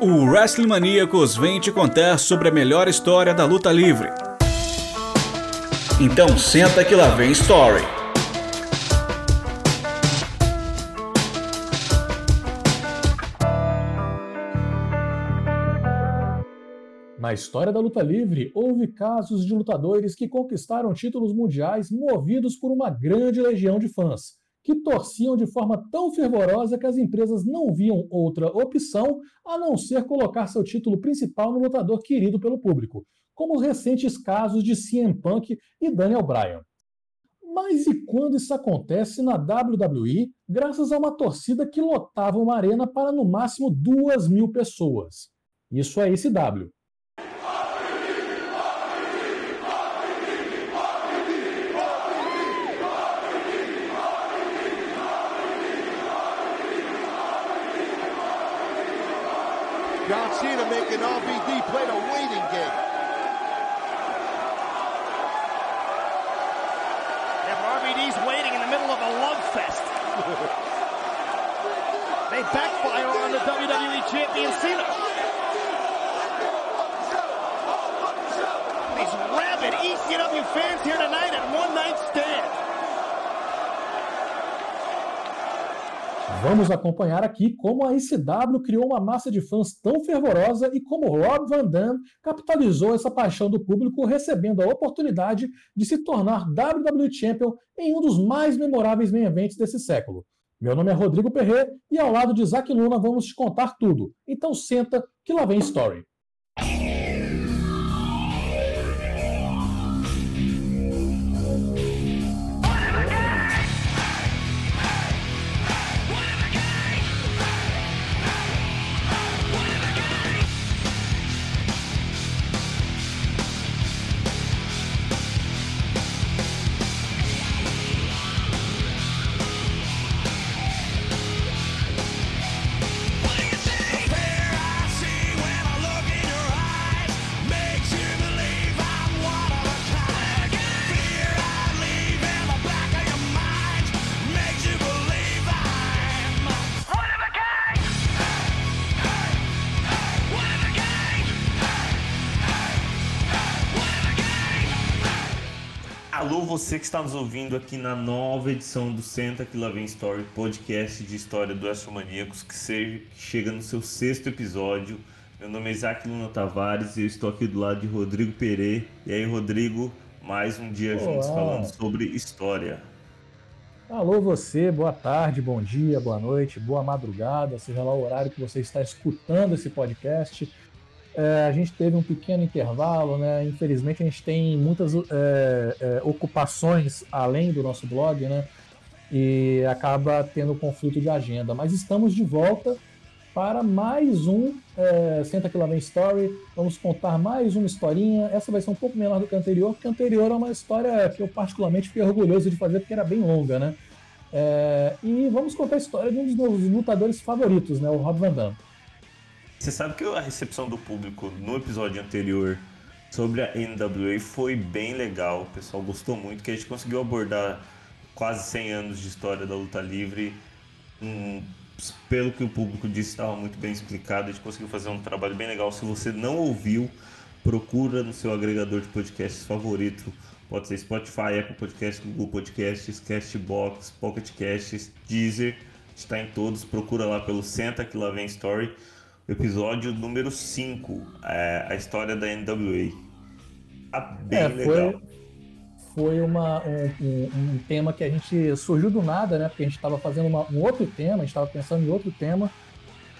O Wrestling Maníacos vem te contar sobre a melhor história da luta livre. Então senta que lá vem Story. Na história da luta livre, houve casos de lutadores que conquistaram títulos mundiais movidos por uma grande legião de fãs que torciam de forma tão fervorosa que as empresas não viam outra opção a não ser colocar seu título principal no lutador querido pelo público, como os recentes casos de CM Punk e Daniel Bryan. Mas e quando isso acontece na WWE, graças a uma torcida que lotava uma arena para no máximo duas mil pessoas? Isso é esse W. John Cena making RVD play the waiting game. Yeah, but RVD's waiting in the middle of a love fest. they backfire on the These rabid ECW fans here tonight at One Night Stand. Vamos acompanhar aqui como a ICW criou uma massa de fãs tão fervorosa e como Rob Van Dam capitalizou essa paixão do público recebendo a oportunidade de se tornar WWE Champion em um dos mais memoráveis main events desse século. Meu nome é Rodrigo Perret e ao lado de Isaac Luna vamos te contar tudo. Então senta que lá vem Story. Você que está nos ouvindo aqui na nova edição do Senta Que Lá Vem Story, podcast de história do Astromaníacos, que que chega no seu sexto episódio. Meu nome é Isaac Luna Tavares e eu estou aqui do lado de Rodrigo Perê. E aí, Rodrigo, mais um dia juntos Olá. falando sobre história. Alô você, boa tarde, bom dia, boa noite, boa madrugada, seja lá o horário que você está escutando esse podcast. É, a gente teve um pequeno intervalo, né? Infelizmente a gente tem muitas é, é, ocupações além do nosso blog, né? E acaba tendo conflito de agenda. Mas estamos de volta para mais um é, Senta que lá vem Story. Vamos contar mais uma historinha. Essa vai ser um pouco menor do que a anterior, porque a anterior é uma história que eu particularmente fiquei orgulhoso de fazer, porque era bem longa, né? É, e vamos contar a história de um dos meus lutadores favoritos, né? O Rob Van Dam. Você sabe que a recepção do público no episódio anterior sobre a NWA foi bem legal. O pessoal gostou muito, que a gente conseguiu abordar quase 100 anos de história da luta livre. Hum, pelo que o público disse, estava muito bem explicado. A gente conseguiu fazer um trabalho bem legal. Se você não ouviu, procura no seu agregador de podcasts favorito. Pode ser Spotify, Apple Podcasts, Google Podcasts, Castbox, Pocket Casts, Deezer. Está em todos. Procura lá pelo Senta Que Lá Vem Story. Episódio número 5, é, a história da NWA. Tá bem É, legal. foi, foi uma, um, um- tema que a gente surgiu do nada, né? Porque a gente estava fazendo uma- um outro tema, a gente estava pensando em outro tema,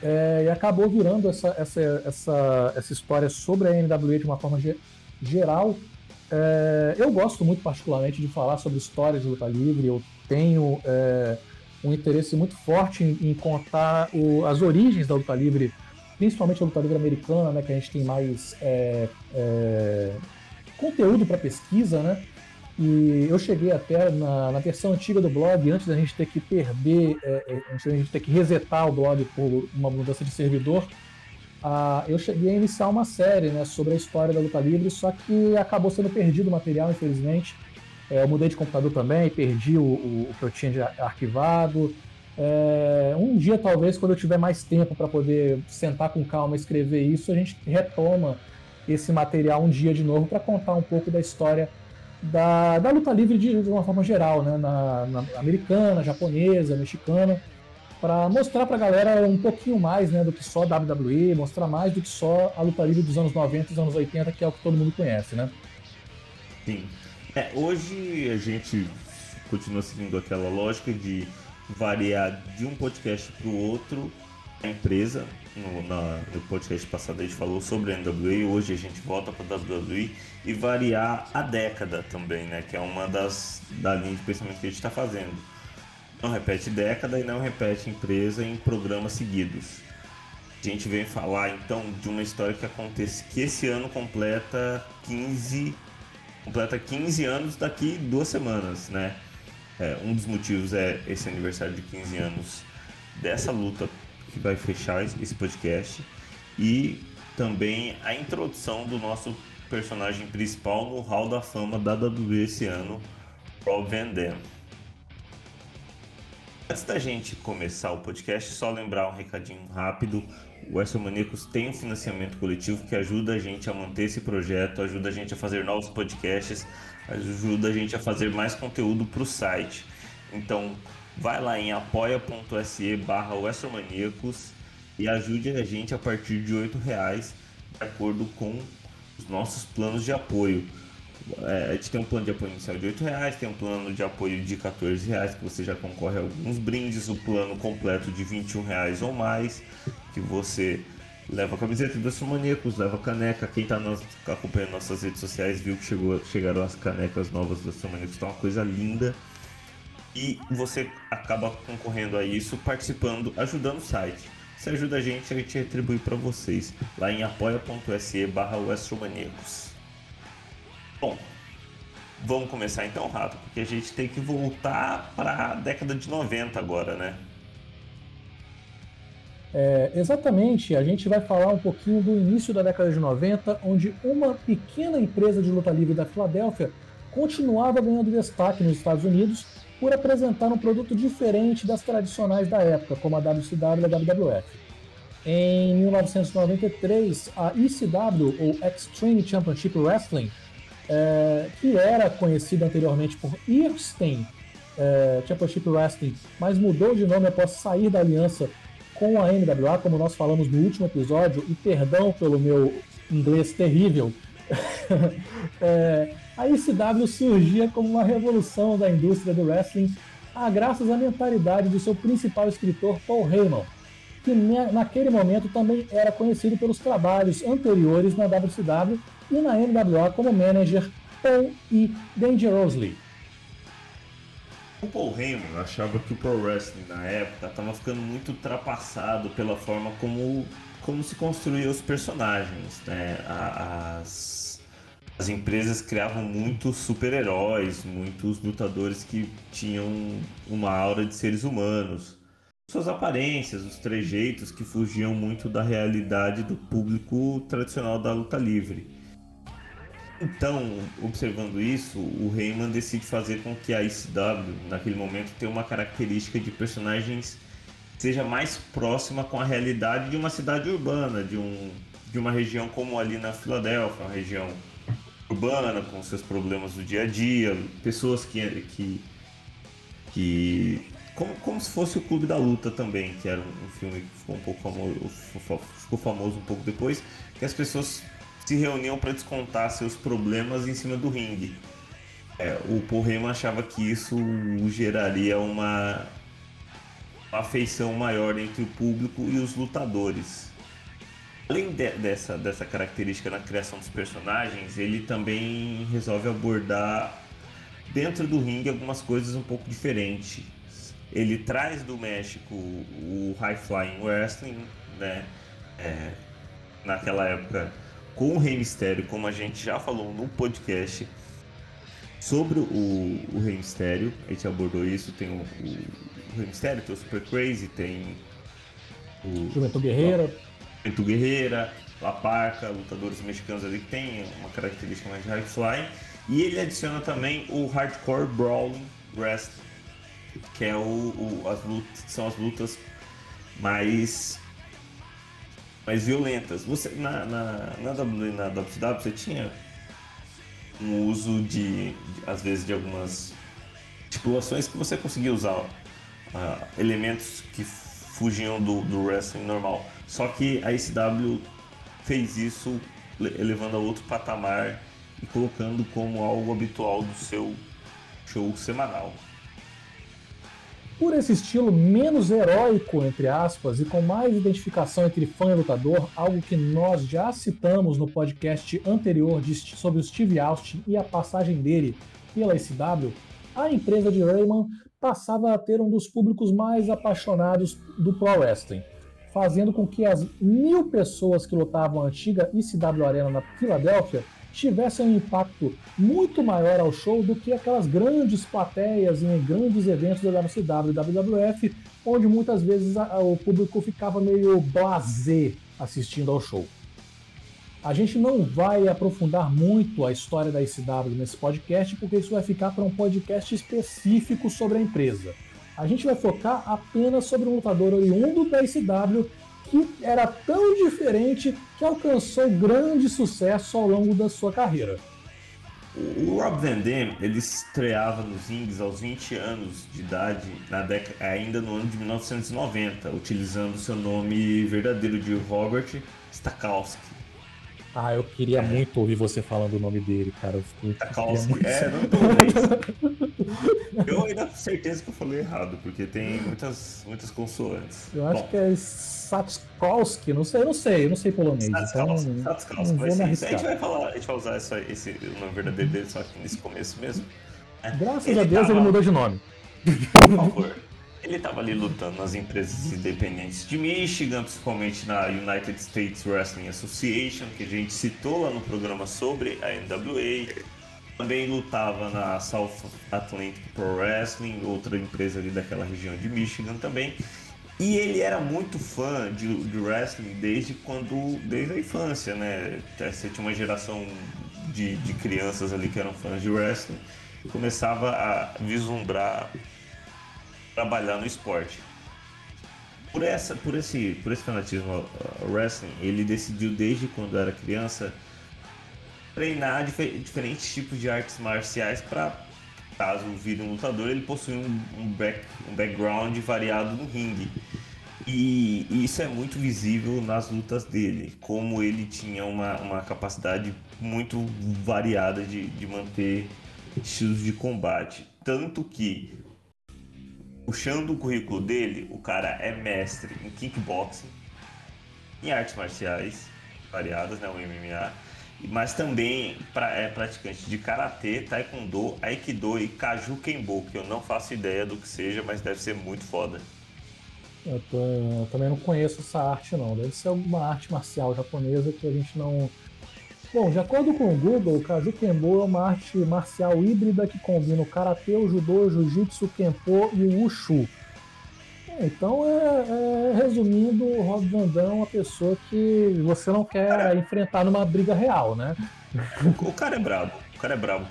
é, e acabou virando essa, essa, essa, essa história sobre a NWA de uma forma ge- geral. É, eu gosto muito, particularmente, de falar sobre histórias de luta livre. Eu tenho é, um interesse muito forte em, em contar o- as origens da luta livre, principalmente a luta livre americana, né? Que a gente tem mais é, é, conteúdo para pesquisa, né? E eu cheguei até na, na versão antiga do blog, antes da gente ter que perder, é, é, antes da gente ter que resetar o blog por uma mudança de servidor, ah, eu cheguei a iniciar uma série né, sobre a história da luta livre, só que acabou sendo perdido o material, infelizmente. É, eu mudei de computador também, perdi o, o- o que eu tinha arquivado. É, um dia, talvez, quando eu tiver mais tempo para poder sentar com calma e escrever isso, a gente retoma esse material um dia de novo para contar um pouco da história da, da luta livre de, de uma forma geral, né? Na, na americana, japonesa, mexicana, para mostrar para a galera um pouquinho mais né, do que só WWE, mostrar mais do que só a luta livre dos anos 90 e anos 80, que é o que todo mundo conhece, né? Sim. É, hoje a gente continua seguindo aquela lógica de variar de um podcast para o outro a empresa. No, na, no podcast passado a gente falou sobre a NWA, hoje a gente volta para a WWE e variar a década também, né? Que é uma das da linha de pensamento que a gente está fazendo. Não repete década e não repete empresa em programas seguidos. A gente vem falar então de uma história que acontece que esse ano completa 15 completa 15 anos daqui duas semanas, né? É, um dos motivos é esse aniversário de 15 anos dessa luta que vai fechar esse podcast e também a introdução do nosso personagem principal no Hall da Fama da WWE esse ano, Rob Van Dam. Antes da gente começar o podcast, só lembrar um recadinho rápido. O WrestleManiacos tem um financiamento coletivo que ajuda a gente a manter esse projeto, ajuda a gente a fazer novos podcasts, ajuda a gente a fazer mais conteúdo para o site. Então, vai lá em apoia.se barra e ajude a gente a partir de R$ reais de acordo com os nossos planos de apoio. É, a gente tem um plano de apoio inicial de R$ reais, tem um plano de apoio de R$ reais que você já concorre a alguns brindes, o plano completo de R$ reais ou mais, que você leva a camiseta dos maníacos, leva a caneca. Quem está acompanhando nossas redes sociais viu que chegou, chegaram as canecas novas dos maníacos, tá uma coisa linda. E você acaba concorrendo a isso, participando, ajudando o site. Se ajuda a gente, a gente retribui para vocês lá em apoia.se barra Bom, vamos começar então, Rato, porque a gente tem que voltar para a década de 90 agora, né? É, exatamente, a gente vai falar um pouquinho do início da década de 90, onde uma pequena empresa de luta livre da Filadélfia continuava ganhando destaque nos Estados Unidos por apresentar um produto diferente das tradicionais da época, como a WCW e a WWF. Em 1993, a ECW, ou Extreme Championship Wrestling, é, que era conhecida anteriormente por Irstein é, Championship Wrestling, mas mudou de nome após sair da aliança com a NWA, como nós falamos no último episódio, e perdão pelo meu inglês terrível, é, a ECW surgia como uma revolução da indústria do wrestling, a graças à mentalidade do seu principal escritor, Paul Heyman, que naquele momento também era conhecido pelos trabalhos anteriores na WCW e na NWA como manager Paul E. Dangerously. O Paul Heyman achava que o Pro Wrestling na época estava ficando muito ultrapassado pela forma como, como se construía os personagens. Né? As, as empresas criavam muitos super-heróis, muitos lutadores que tinham uma aura de seres humanos. Suas aparências, os trejeitos que fugiam muito da realidade do público tradicional da luta livre. Então, observando isso, o Heyman decide fazer com que a ICW, naquele momento, tenha uma característica de personagens seja mais próxima com a realidade de uma cidade urbana, de, um, de uma região como ali na Filadélfia, uma região urbana, com seus problemas do dia a dia, pessoas que. que, que como, como se fosse o Clube da Luta também, que era um filme que ficou um pouco famoso, ficou famoso um pouco depois, que as pessoas se reuniam para descontar seus problemas em cima do ringue. É, o Heyman achava que isso geraria uma, uma afeição maior entre o público e os lutadores. Além de, dessa, dessa característica na criação dos personagens, ele também resolve abordar dentro do ringue algumas coisas um pouco diferentes. Ele traz do México o High Flying Wrestling, né? É, naquela época com o Rei Mistério, como a gente já falou no podcast sobre o, o Rei Mistério, a gente abordou isso, tem o, o, Rei Mistério, tem o Super Crazy, tem o Juventude Guerreira, Juventude Guerreira, La Parca, lutadores mexicanos ali que tem uma característica mais de high fly, e ele adiciona também o Hardcore Brawling Wrestling, que é o, o as lutas, são as lutas mais mais violentas. Você na na na, w, na WCW você tinha um uso de, de às vezes de algumas estipulações que você conseguia usar uh, elementos que fugiam do, do wrestling normal. Só que a ICW fez isso elevando a outro patamar e colocando como algo habitual do seu show semanal. Por esse estilo menos heróico, entre aspas, e com mais identificação entre fã e lutador, algo que nós já citamos no podcast anterior de, sobre o Steve Austin e a passagem dele pela ICW, a empresa de Raymond passava a ter um dos públicos mais apaixonados do pro wrestling, fazendo com que as mil pessoas que lutavam a antiga ICW Arena na Filadélfia tivessem um impacto muito maior ao show do que aquelas grandes plateias em grandes eventos da WCW e WWF, onde muitas vezes a, o público ficava meio blasé assistindo ao show. A gente não vai aprofundar muito a história da ICW nesse podcast, porque isso vai ficar para um podcast específico sobre a empresa. A gente vai focar apenas sobre um lutador oriundo da ICW que era tão diferente que alcançou grande sucesso ao longo da sua carreira. O Rob Van Dam, ele estreava nos Ings aos 20 anos de idade, na década, ainda no ano de 1990, utilizando seu nome verdadeiro de Robert Stakowski. Ah, eu queria é. muito ouvir você falando o nome dele, cara. Eu fiquei, Stakowski, muito... é, não tô Eu ainda tenho certeza que eu falei errado, porque tem muitas, muitas consoantes. Eu acho Bom. que é Satskowski, não sei, eu não sei, eu não sei polonês. Satskowski, então, Satskowski, não vou me arriscar. A gente vai falar, a gente vai usar essa, esse o nome verdadeiro dele só aqui nesse começo mesmo. É. Graças ele a Deus tava... ele mudou de nome. Por favor. Ele estava ali lutando nas empresas independentes de Michigan, principalmente na United States Wrestling Association, que a gente citou lá no programa sobre a NWA. Também lutava na South Atlantic Pro Wrestling, outra empresa ali daquela região de Michigan também. E ele era muito fã de, de wrestling desde quando, desde a infância, né? Você tinha uma geração de, de crianças ali que eram fãs de wrestling começava a vislumbrar trabalhar no esporte. Por, essa, por, esse, por esse fanatismo ao wrestling, ele decidiu desde quando era criança treinar dif diferentes tipos de artes marciais para caso vire um lutador, ele possui um, um, back, um background variado no ringue. E, e, isso é muito visível nas lutas dele, como ele tinha uma, uma capacidade muito variada de, de manter estilos de combate. Tanto que, puxando o currículo dele, o cara é mestre em kickboxing, em artes marciais variadas, né, o MMA, mas também pra, é praticante de karatê, taekwondo, aikido e kaju kenbo, que eu não faço ideia do que seja, mas deve ser muito foda. Eu, tô, eu, também não conheço essa arte não, deve ser alguma arte marcial japonesa que a gente não. Bom, de acordo com o Google, o Kaju Kenbo é uma arte marcial híbrida que combina o karatê, o judô, o jiu-jitsu, o kenpo e o wushu. Então, é, é, resumindo, o Rob Van Dam é uma pessoa que você não quer enfrentar numa briga real, né? O cara é brabo, o cara é brabo.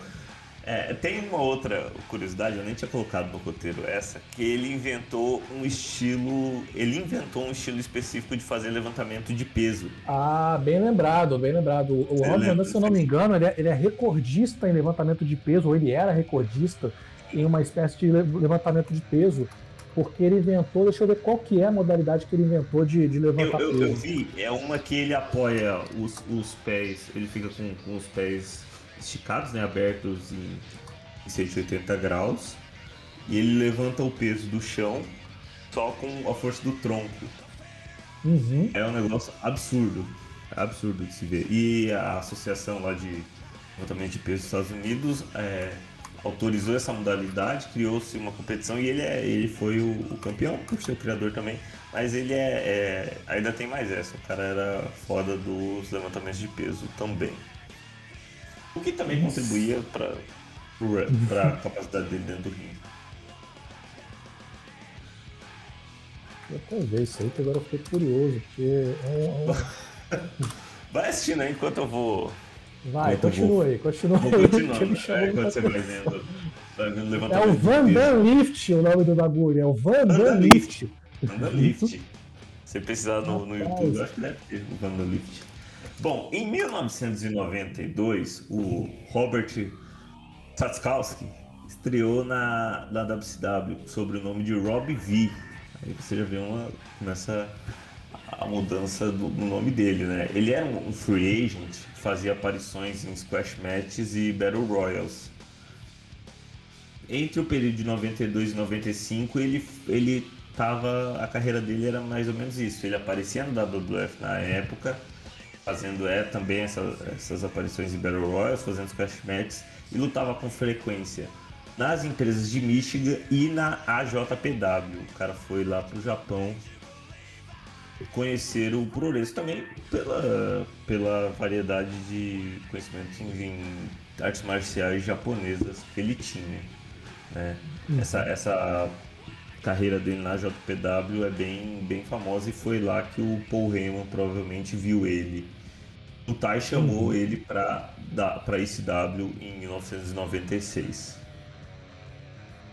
É, tem uma outra curiosidade, eu nem tinha colocado no roteiro essa, que ele inventou um estilo, ele inventou um estilo específico de fazer levantamento de peso. Ah, bem lembrado, bem lembrado. O Rob Van Dam, se eu não me engano, ele é, ele é recordista em levantamento de peso, ou ele era recordista em uma espécie de levantamento de peso porque ele inventou, deixa eu ver qual que é a modalidade que ele inventou de, de levantar eu, eu, eu, vi, é uma que ele apoia os, os pés, ele fica com, com os pés esticados, né, abertos em, em 180 graus, e ele levanta o peso do chão só com a força do tronco. Uhum. É um negócio absurdo, absurdo de se ver. E a associação lá de levantamento de peso dos Estados Unidos é, autorizou essa modalidade, criou-se uma competição e ele, é, ele foi o, o campeão, por ser o criador também. Mas ele é, é, Ainda tem mais essa. O cara era foda dos levantamentos de peso também. O que também contribuía para a capacidade dele dentro do ringue. Eu até ver isso aí, que agora eu fiquei curioso, porque é um... É Vai assistindo aí enquanto eu vou Vai, continua vou, aí, continua vou aí. Continuando, é, quando você vai vendo. É o Van Dan Lift o nome do bagulho, é o Van Dan Lift. Van Lift. Se precisar no, no YouTube, acho que deve ter o Van Dan Lift. Bom, em 1992, o Robert Tatskowski estreou na, na WCW sob o nome de Rob V. Aí você já vê uma, começa a mudança do, no nome dele, né? Ele era um, um free agent, fazia aparições em squash matches e battle royals. Entre o período de 92 e 95, ele ele tava a carreira dele era mais ou menos isso. Ele aparecia no WWF na época, fazendo é também essa, essas aparições em battle royals, fazendo squash matches e lutava com frequência nas empresas de Michigan e na AJPW. O cara foi lá pro Japão conhecer o Progresso também pela, pela variedade de conhecimentos em artes marciais japonesas que ele tinha. Né? Uhum. Essa, essa carreira dele na JPW é bem, bem famosa e foi lá que o Paul Heyman provavelmente viu ele. O Tai chamou uhum. ele para ICW em 1996.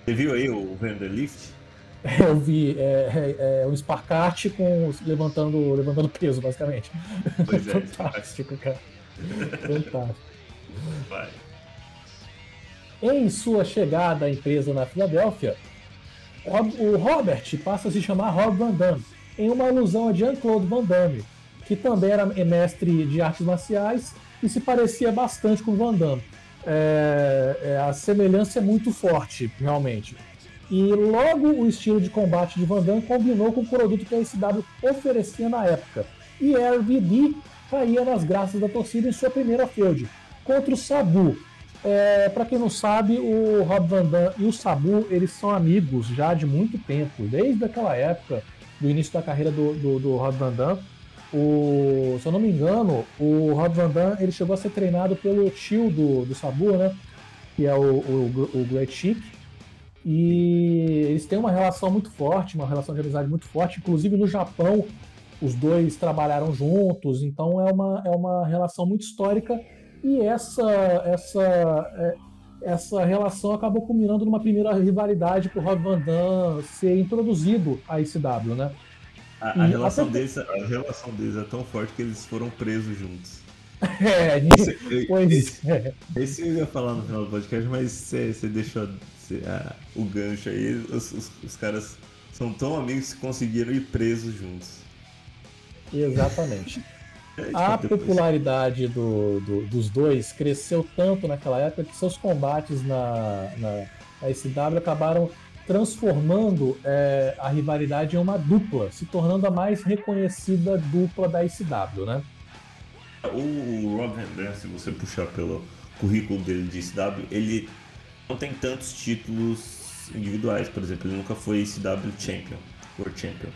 Você viu aí o Vanderlift? Eu vi, é, é, é um Sparkart com levantando, levantando peso, basicamente. Pois é, Fantástico, cara. Fantástico. Vai. Em sua chegada à empresa na Filadélfia, o Robert passa a se chamar Rob Van Damme, em uma alusão a Jean-Claude Van Damme, que também era mestre de artes marciais e se parecia bastante com Van Damme. É, é, a semelhança é muito forte, realmente. E logo o estilo de combate de Van Damme combinou com o produto que a SW oferecia na época. E RVD caía nas graças da torcida em sua primeira feud contra o Sabu. É, para quem não sabe, o Rob Van Damme e o Sabu eles são amigos já de muito tempo, desde aquela época do início da carreira do, do, do Rob Van Damme. O, se eu não me engano, o Rob Van Damme ele chegou a ser treinado pelo tio do, do Sabu, né? Que é o, o, o Great Chic. E eles têm uma relação muito forte, uma relação de amizade muito forte. Inclusive no Japão, os dois trabalharam juntos, então é uma, é uma relação muito histórica. E essa, essa, é, essa relação acabou culminando numa primeira rivalidade para o Rob Van Damme ser introduzido à ICW, né? A, a relação deles, a relação deles é tão forte que eles foram presos juntos. É, esse, pois esse, é. Esse eu ia falar no final do podcast, mas você, você deixou ah, o gancho aí, os, os, os, caras são tão amigos que conseguiram ir presos juntos. Exatamente. É, a popularidade do, do, dos dois cresceu tanto naquela época que seus combates na, na, na SW acabaram transformando é, a rivalidade em uma dupla, se tornando a mais reconhecida dupla da SW, né? O Rob Van se você puxar pelo currículo dele de SW, ele não tem tantos títulos individuais, por exemplo, ele nunca foi CW Champion, World Champion.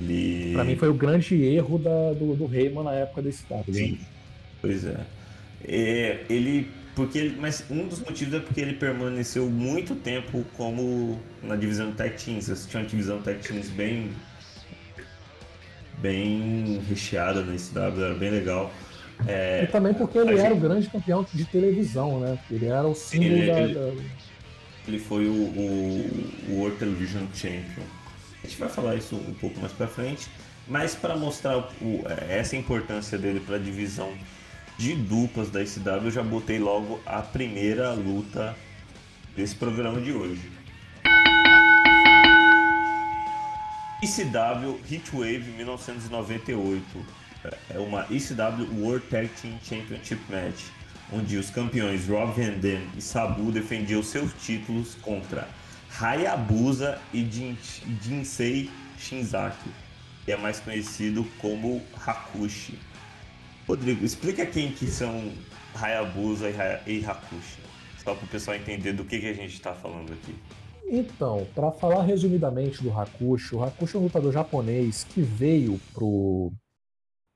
Ele... Pra mim foi o grande erro da, do, do Heyman na época desse CW. Né? Sim, pois é. é. Ele, porque, mas um dos motivos é porque ele permaneceu muito tempo como na divisão Tag Teams. Eles tinham uma divisão Tag Teams bem, bem recheada na CW, era bem legal. É, e também porque ele era gente... o grande campeão de televisão, né? Ele era o símbolo ele, da, ele, da... ele, foi o, o, o World Television Champion. A gente vai falar isso um pouco mais pra frente, mas para mostrar o, essa importância dele para a divisão de duplas da SW, eu já botei logo a primeira luta desse programa de hoje. ECW Heatwave 1998 é uma ECW World Tag Team Championship Match, onde os campeões Rob Van Dam e Sabu defendiam seus títulos contra Hayabusa e Jin Jinsei Shinzaki, que é mais conhecido como Hakushi. Rodrigo, explica quem que são Hayabusa e Hakushi, só para o pessoal entender do que, que a gente está falando aqui. Então, para falar resumidamente do Hakushi, o Hakushi é um lutador japonês que veio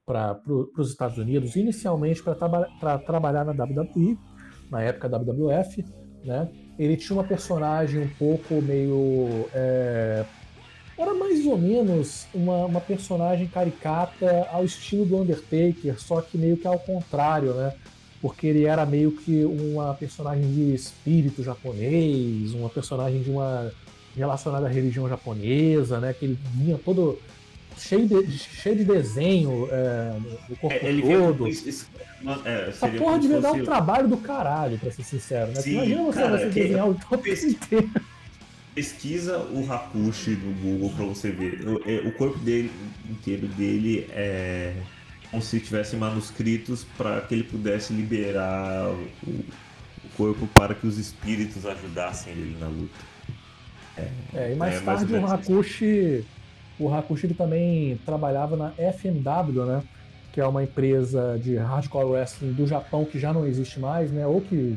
para pro, os Estados Unidos, inicialmente para traba trabalhar na WWE, na época WWF, né? Ele tinha uma personagem um pouco meio. É, era mais ou menos uma, uma, personagem caricata ao estilo do Undertaker, só que meio que ao contrário, né? porque ele era meio que uma personagem de espírito japonês, uma personagem de uma relacionada à religião japonesa, né? Que ele vinha todo cheio de, cheio de desenho é, do corpo É, ele todo. isso- isso- é, Essa porra devia dar um trabalho do caralho, pra ser sincero, né? Sim, Imagina você, cara, você desenhar o corpo inteiro. Pesquisa o Hakushi no Google pra você ver. O, é, o corpo dele inteiro dele é como se tivessem manuscritos para que ele pudesse liberar o, o corpo para que os espíritos ajudassem ele na luta. É, e mais É, mais tarde ou o Hakushi, o Hakushi ele também trabalhava na FMW, né? Que é uma empresa de hardcore wrestling do Japão que já não existe mais, né? Ou que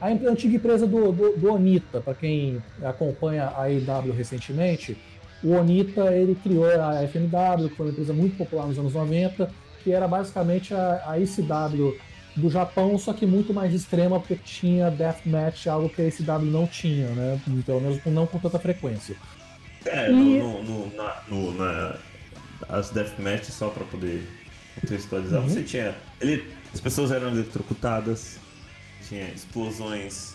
a antiga empresa do, do, do Onita, para quem acompanha a AEW recentemente, o Onita ele criou a FMW, que foi uma empresa muito popular nos anos 90, que era basicamente a, a ECW do Japão, só que muito mais extrema, porque tinha deathmatch, algo que a ECW não tinha, né? Pelo menos não com tanta frequência. É, E- no, no, na, no- na- as deathmatch só pra poder contextualizar, Uhum. você tinha. Ele, as pessoas eram eletrocutadas, tinha explosões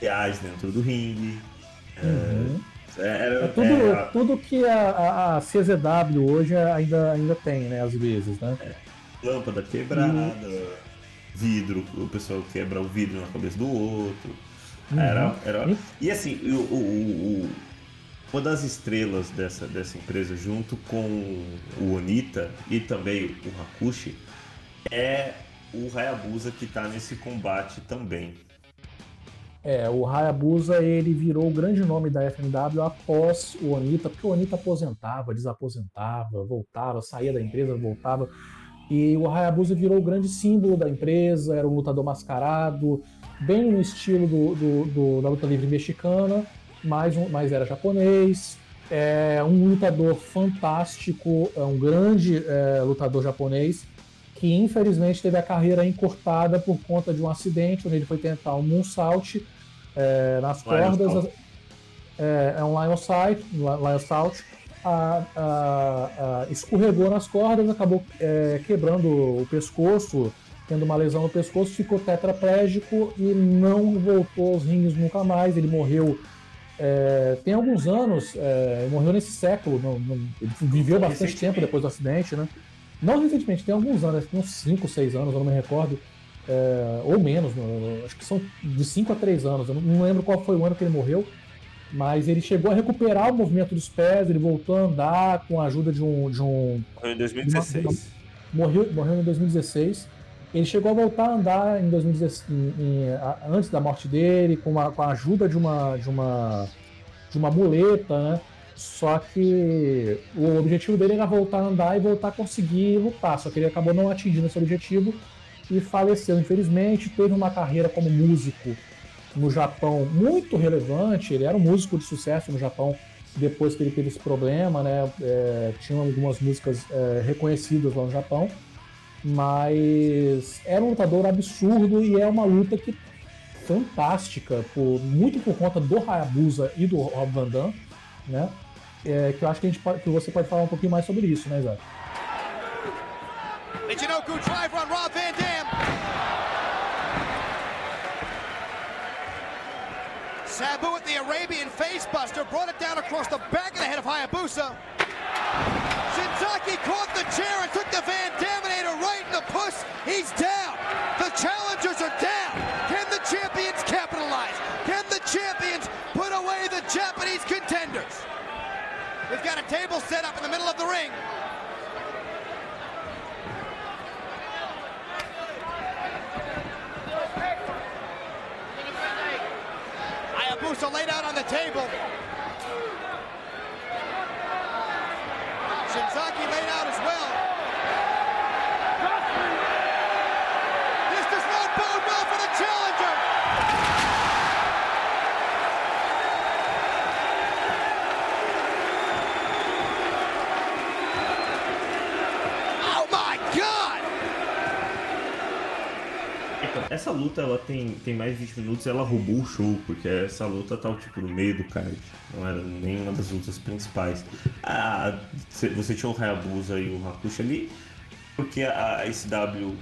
reais dentro do ringue. Uhum. É, era, É tudo, é, a- tudo que a, a, CZW hoje ainda, ainda tem, né? Às vezes, né? lâmpada quebrada, vidro, o pessoal quebra o vidro na cabeça do outro. Era, era... E- assim, o- o- o- uma das estrelas dessa, dessa empresa, junto com o Onita e também o Hakushi, é o Hayabusa que tá nesse combate também. É, o Hayabusa ele virou o grande nome da FMW após o Onita, porque o Onita aposentava, desaposentava, voltava, saía da empresa, voltava. E o Hayabusa virou o grande símbolo da empresa, era um lutador mascarado, bem no estilo do, do- do- da luta livre mexicana, mas, mas era japonês. É um lutador fantástico, é um grande é, lutador japonês, que infelizmente teve a carreira encurtada por conta de um acidente, onde ele foi tentar um moonsault é, nas Lion cordas. É, é um Lion Sight, Lion Salt. A- a- a- escorregou nas cordas, acabou é, quebrando o pescoço, tendo uma lesão no pescoço, ficou tetraplégico e não voltou aos ringues nunca mais. Ele morreu é, tem alguns anos, é, morreu nesse século, não- não- ele viveu bastante tempo depois do acidente, né? Não recentemente, tem alguns anos, uns 5, 6 anos, eu não me recordo, é, ou menos, não- acho que são de 5 a 3 anos, eu não, lembro qual foi o ano que ele morreu, mas ele chegou a recuperar o movimento dos pés, ele voltou a andar com a ajuda de um, de um Foi em 2016. morreu, morreu em 2016. Ele chegou a voltar a andar em 2016, em- em- antes da morte dele, com, uma- com a ajuda de uma, de uma, de uma muleta, né? Só que o objetivo dele era voltar a andar e voltar a conseguir lutar. Só que ele acabou não atingindo esse objetivo e faleceu, infelizmente. Teve uma carreira como músico no Japão muito relevante. Ele era um músico de sucesso no Japão depois que ele teve esse problema, né? É, tinha algumas músicas é, reconhecidas lá no Japão, mas era um lutador absurdo e é uma luta que fantástica, por, muito por conta do Hayabusa e do Rob Van Dam, né? É, que eu acho que, a gente pode- que você pode falar um pouquinho mais sobre isso, né, Isaac? Driver on Rob Van Dam. Sabu with the Arabian facebuster brought it down across the back of the head of Hayabusa. Shinzaki caught the chair and took the Van Daminator right in the puss. He's down. The challengers are down. Can the champions capitalize? Can the champions put away the Japanese contenders? We've got a table set up in the middle of the ring. Hayabusa laid out on the table. Shinzaki laid out as well. Essa luta ela tem, tem mais de 20 minutos e ela roubou o show, porque essa luta tava tipo no meio do card. Não era nenhuma das lutas principais. Ah, cê- você tinha o Hayabusa e o Hakushi ali, porque a, a SW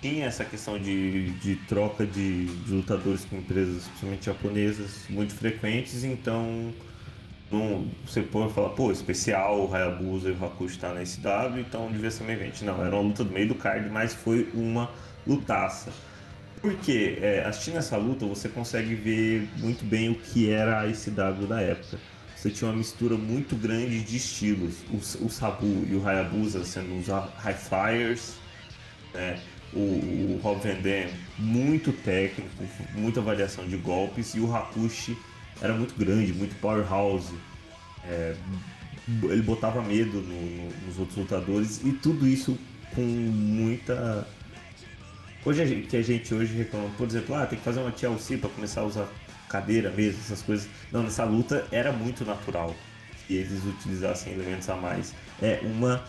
tinha essa questão de, de troca de, de lutadores com empresas, principalmente japonesas, muito frequentes, então não, você pode falar, pô, especial, o Hayabusa e o Hakushi tá na SW, então devia ser um evento. Não, era uma luta do meio do card, mas foi uma lutaça. Porque é, assistindo essa luta você consegue ver muito bem o que era a SW da época. Você tinha uma mistura muito grande de estilos. O, o Sabu e o Hayabusa sendo os High Flyers, né? o, o Rob Van Dam muito técnico, muita variação de golpes, e o Hakushi era muito grande, muito powerhouse. É, ele botava medo no, no, nos outros lutadores e tudo isso com muita. Hoje gente, que a gente hoje reclama, por exemplo, ah, tem que fazer uma TLC para começar a usar cadeira mesmo, essas coisas. Não, nessa luta era muito natural que eles utilizassem elementos a mais. É uma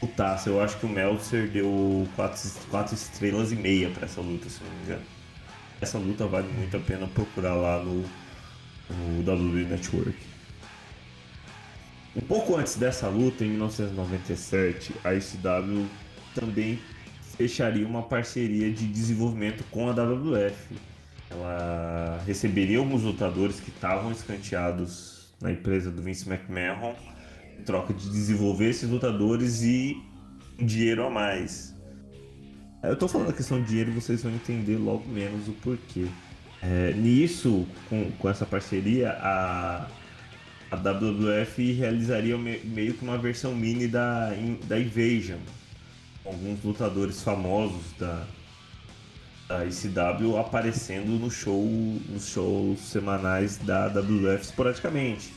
putaça. Eu acho que o Meltzer deu 4 estrelas e meia para essa luta, se não me engano. Essa luta vale muito a pena procurar lá no, no WWE Network. Um pouco antes dessa luta, em 1997, a ICW também fecharia uma parceria de desenvolvimento com a WWF. Ela receberia alguns lutadores que estavam escanteados na empresa do Vince McMahon troca de desenvolver esses lutadores e dinheiro a mais. Eu tô falando a questão de dinheiro vocês vão entender logo menos o porquê. É, nisso, com, com essa parceria, a, a WWF realizaria me, meio que uma versão mini da, da Invasion. Alguns lutadores famosos da, da ICW aparecendo no show, nos shows semanais da WWF esporadicamente.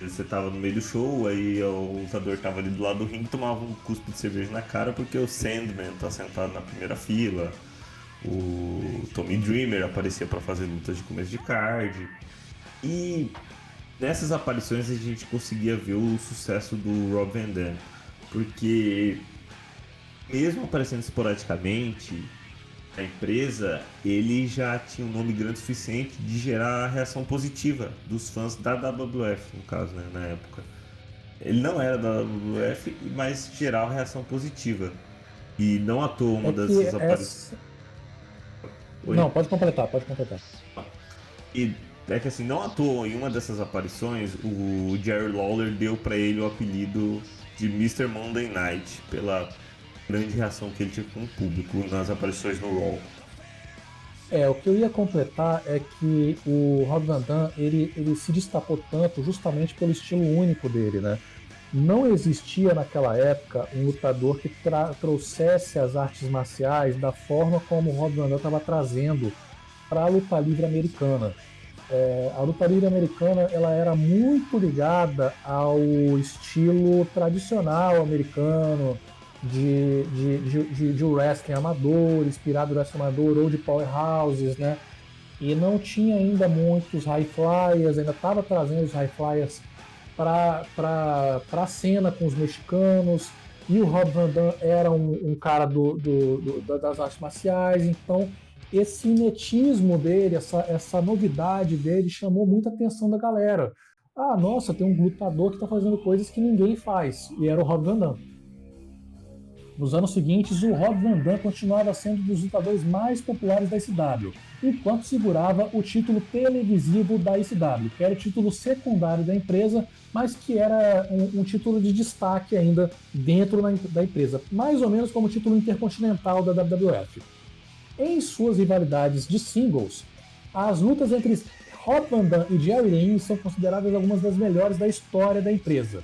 Você tava no meio do show, aí o lutador tava ali do lado do ringue tomava um cuspe de cerveja na cara porque o Sandman tá sentado na primeira fila. O Tommy Dreamer aparecia para fazer lutas de começo de card. E nessas aparições a gente conseguia ver o sucesso do Rob Van Dam. Porque mesmo aparecendo esporadicamente, a empresa, ele já tinha um nome grande o suficiente de gerar a reação positiva dos fãs da WWF, no caso, né, na época. Ele não era da WWF, mas gerava reação positiva. E não à toa uma é das aparições. Essa... Não, pode completar, pode completar. E é que assim, não à toa, em uma dessas aparições, o Jerry Lawler deu para ele o apelido de Mr. Monday Night, pela grande reação que ele tinha com o público nas aparições no Raw. É, o que eu ia completar é que o Rob Van Dam, ele, ele se destacou tanto justamente pelo estilo único dele, né? Não existia naquela época um lutador que trouxesse as artes marciais da forma como o Rob Van Dam estava trazendo para a luta livre americana. É, a luta livre americana ela era muito ligada ao estilo tradicional americano, de, de, de, de, de wrestling amador, inspirado wrestling amador ou de powerhouses, né? E não tinha ainda muitos high flyers, ainda estava trazendo os high flyers para a cena com os mexicanos. E o Rob Van Dam era um, um cara do, do, do, das artes marciais, então esse inetismo dele, essa, essa novidade dele chamou muita atenção da galera. Ah, nossa, tem um lutador que está fazendo coisas que ninguém faz. E era o Rob Van Dam. Nos anos seguintes, o Rob Van Dam continuava sendo um dos lutadores mais populares da ICW, enquanto segurava o título televisivo da ICW, que era o título secundário da empresa, mas que era um, um título de destaque ainda dentro da, da empresa, mais ou menos como o título intercontinental da WWF. Em suas rivalidades de singles, as lutas entre Rob Van Dam e Jerry Lynn são consideradas algumas das melhores da história da empresa.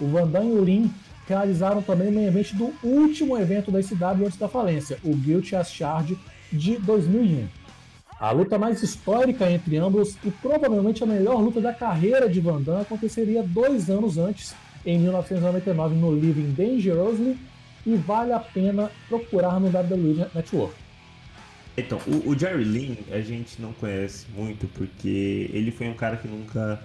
O Van Dam e o Lynn realizaram também o main event do último evento da SW antes da falência, o Guilty as Charge de 2001. A luta mais histórica entre ambos e provavelmente a melhor luta da carreira de Van Damme aconteceria dois anos antes, em 1999, no Living Dangerously, e vale a pena procurar no WWE Network. Então, o, o Jerry Lynn a gente não conhece muito porque ele foi um cara que nunca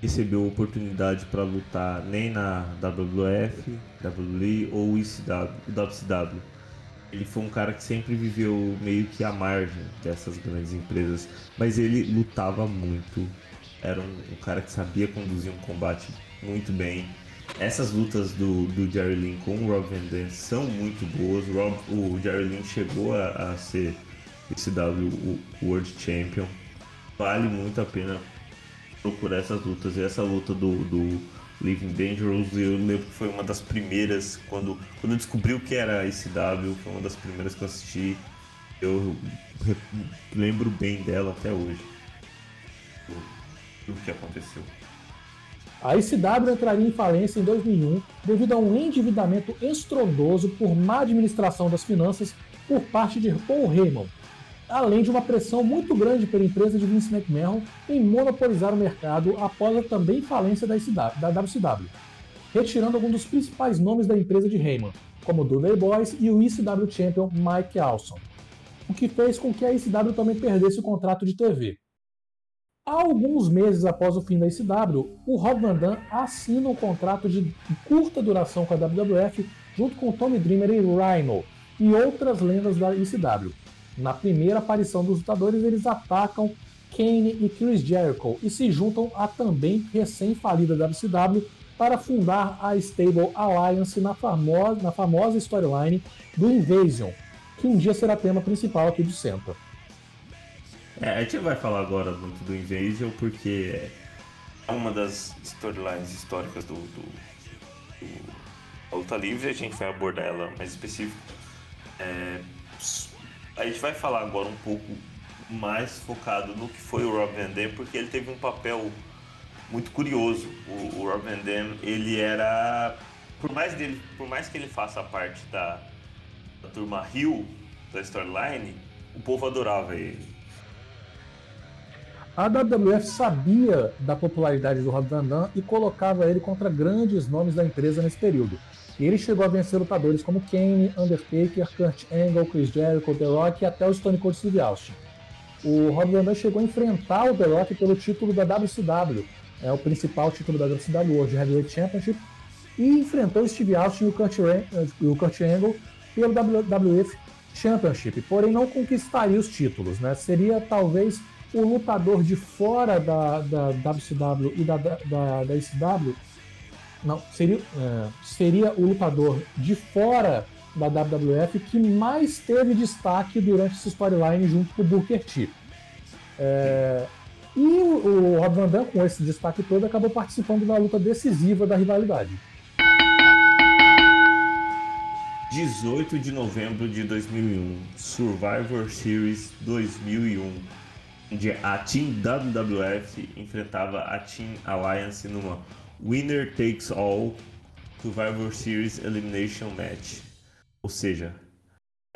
recebeu oportunidade para lutar nem na WWF, WWE ou WCW. Ele foi um cara que sempre viveu meio que à margem dessas grandes empresas, mas ele lutava muito. Era um, um cara que sabia conduzir um combate muito bem. essas lutas do, do Jerry Lynn com o Rob Van Dam são muito boas. O, Rob, o Jerry Lynn chegou a, a ser esse W World Champion. Vale muito a pena procurar essas lutas. E essa luta do, do Living Dangerous, eu lembro que foi uma das primeiras, quando, quando eu descobri o que era ICW, foi uma das primeiras que eu assisti. Eu lembro bem dela até hoje. O que aconteceu. A ICW entraria em falência em 2001 devido a um endividamento estrondoso por má administração das finanças por parte de Paul Heyman, além de uma pressão muito grande pela empresa de Vince McMahon em monopolizar o mercado após a também falência da, WCW, retirando alguns dos principais nomes da empresa de Heyman, como o Dudley Boys e o ECW Champion Mike Awesome, o que fez com que a ECW também perdesse o contrato de TV. Alguns meses após o fim da ECW, o Rob Van Dam assina um contrato de curta duração com a WWF junto com Tommy Dreamer e Rhino e outras lendas da ECW, na primeira aparição dos lutadores, eles atacam Kane e Chris Jericho e se juntam à também recém-falida WCW para fundar a Stable Alliance na famosa, na famosa storyline do Invasion, que um dia será tema principal aqui do Centro. É, a gente vai falar agora muito do Invasion porque é uma das storylines históricas do, do, do Luta Livre, a gente vai abordar ela mais específico. É, a gente vai falar agora um pouco mais focado no que foi o Rob Van Dam, porque ele teve um papel muito curioso. O, o Rob Van Dam, ele era, por mais dele, por mais que ele faça parte da, da turma Hill da storyline, o povo adorava ele. A WWF sabia da popularidade do Rob Van Dam e colocava ele contra grandes nomes da empresa nesse período. E ele chegou a vencer lutadores como Kane, Undertaker, Kurt Angle, Chris Jericho, The Rock e até o Stone Cold Steve Austin. O Rob Van Dam chegou a enfrentar o The Rock pelo título da WCW, é o principal título da WCW, World Heavyweight Championship, e enfrentou Steve Austin e o Kurt, e o Kurt Angle pelo WWF Championship, porém não conquistaria os títulos, né? Seria talvez o lutador de fora da, da WCW e da, da, da não, seria, é, seria o lutador de fora da WWF que mais teve destaque durante essa storyline junto com o Booker T. É, e o, o Rob Van Dam, com esse destaque todo, acabou participando da luta decisiva da rivalidade. 18 de novembro de 2001, Survivor Series 2001, onde a Team WWF enfrentava a Team Alliance numa Winner Takes All Survivor Series Elimination Match. Ou seja,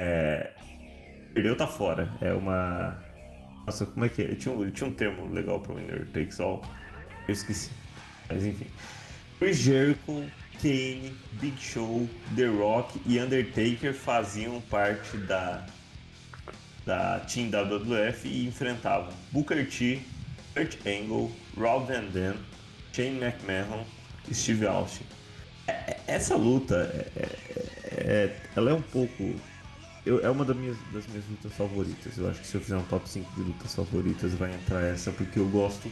é... perdeu tá fora. É uma. Nossa, como é que é? Tinha um, tinha um termo legal para Winner Takes All. Eu esqueci. Mas enfim. Chris Jericho, Kane, Big Show, The Rock e Undertaker faziam parte da, da Team WWF e enfrentavam Booker T, Kurt Angle, Rob Van Dam, Shane McMahon Steve Austin. É, é, essa luta, é, é, é, ela é um pouco. Eu, é uma das minhas, das minhas lutas favoritas. Eu acho que se eu fizer um top 5 de lutas favoritas, vai entrar essa, porque eu gosto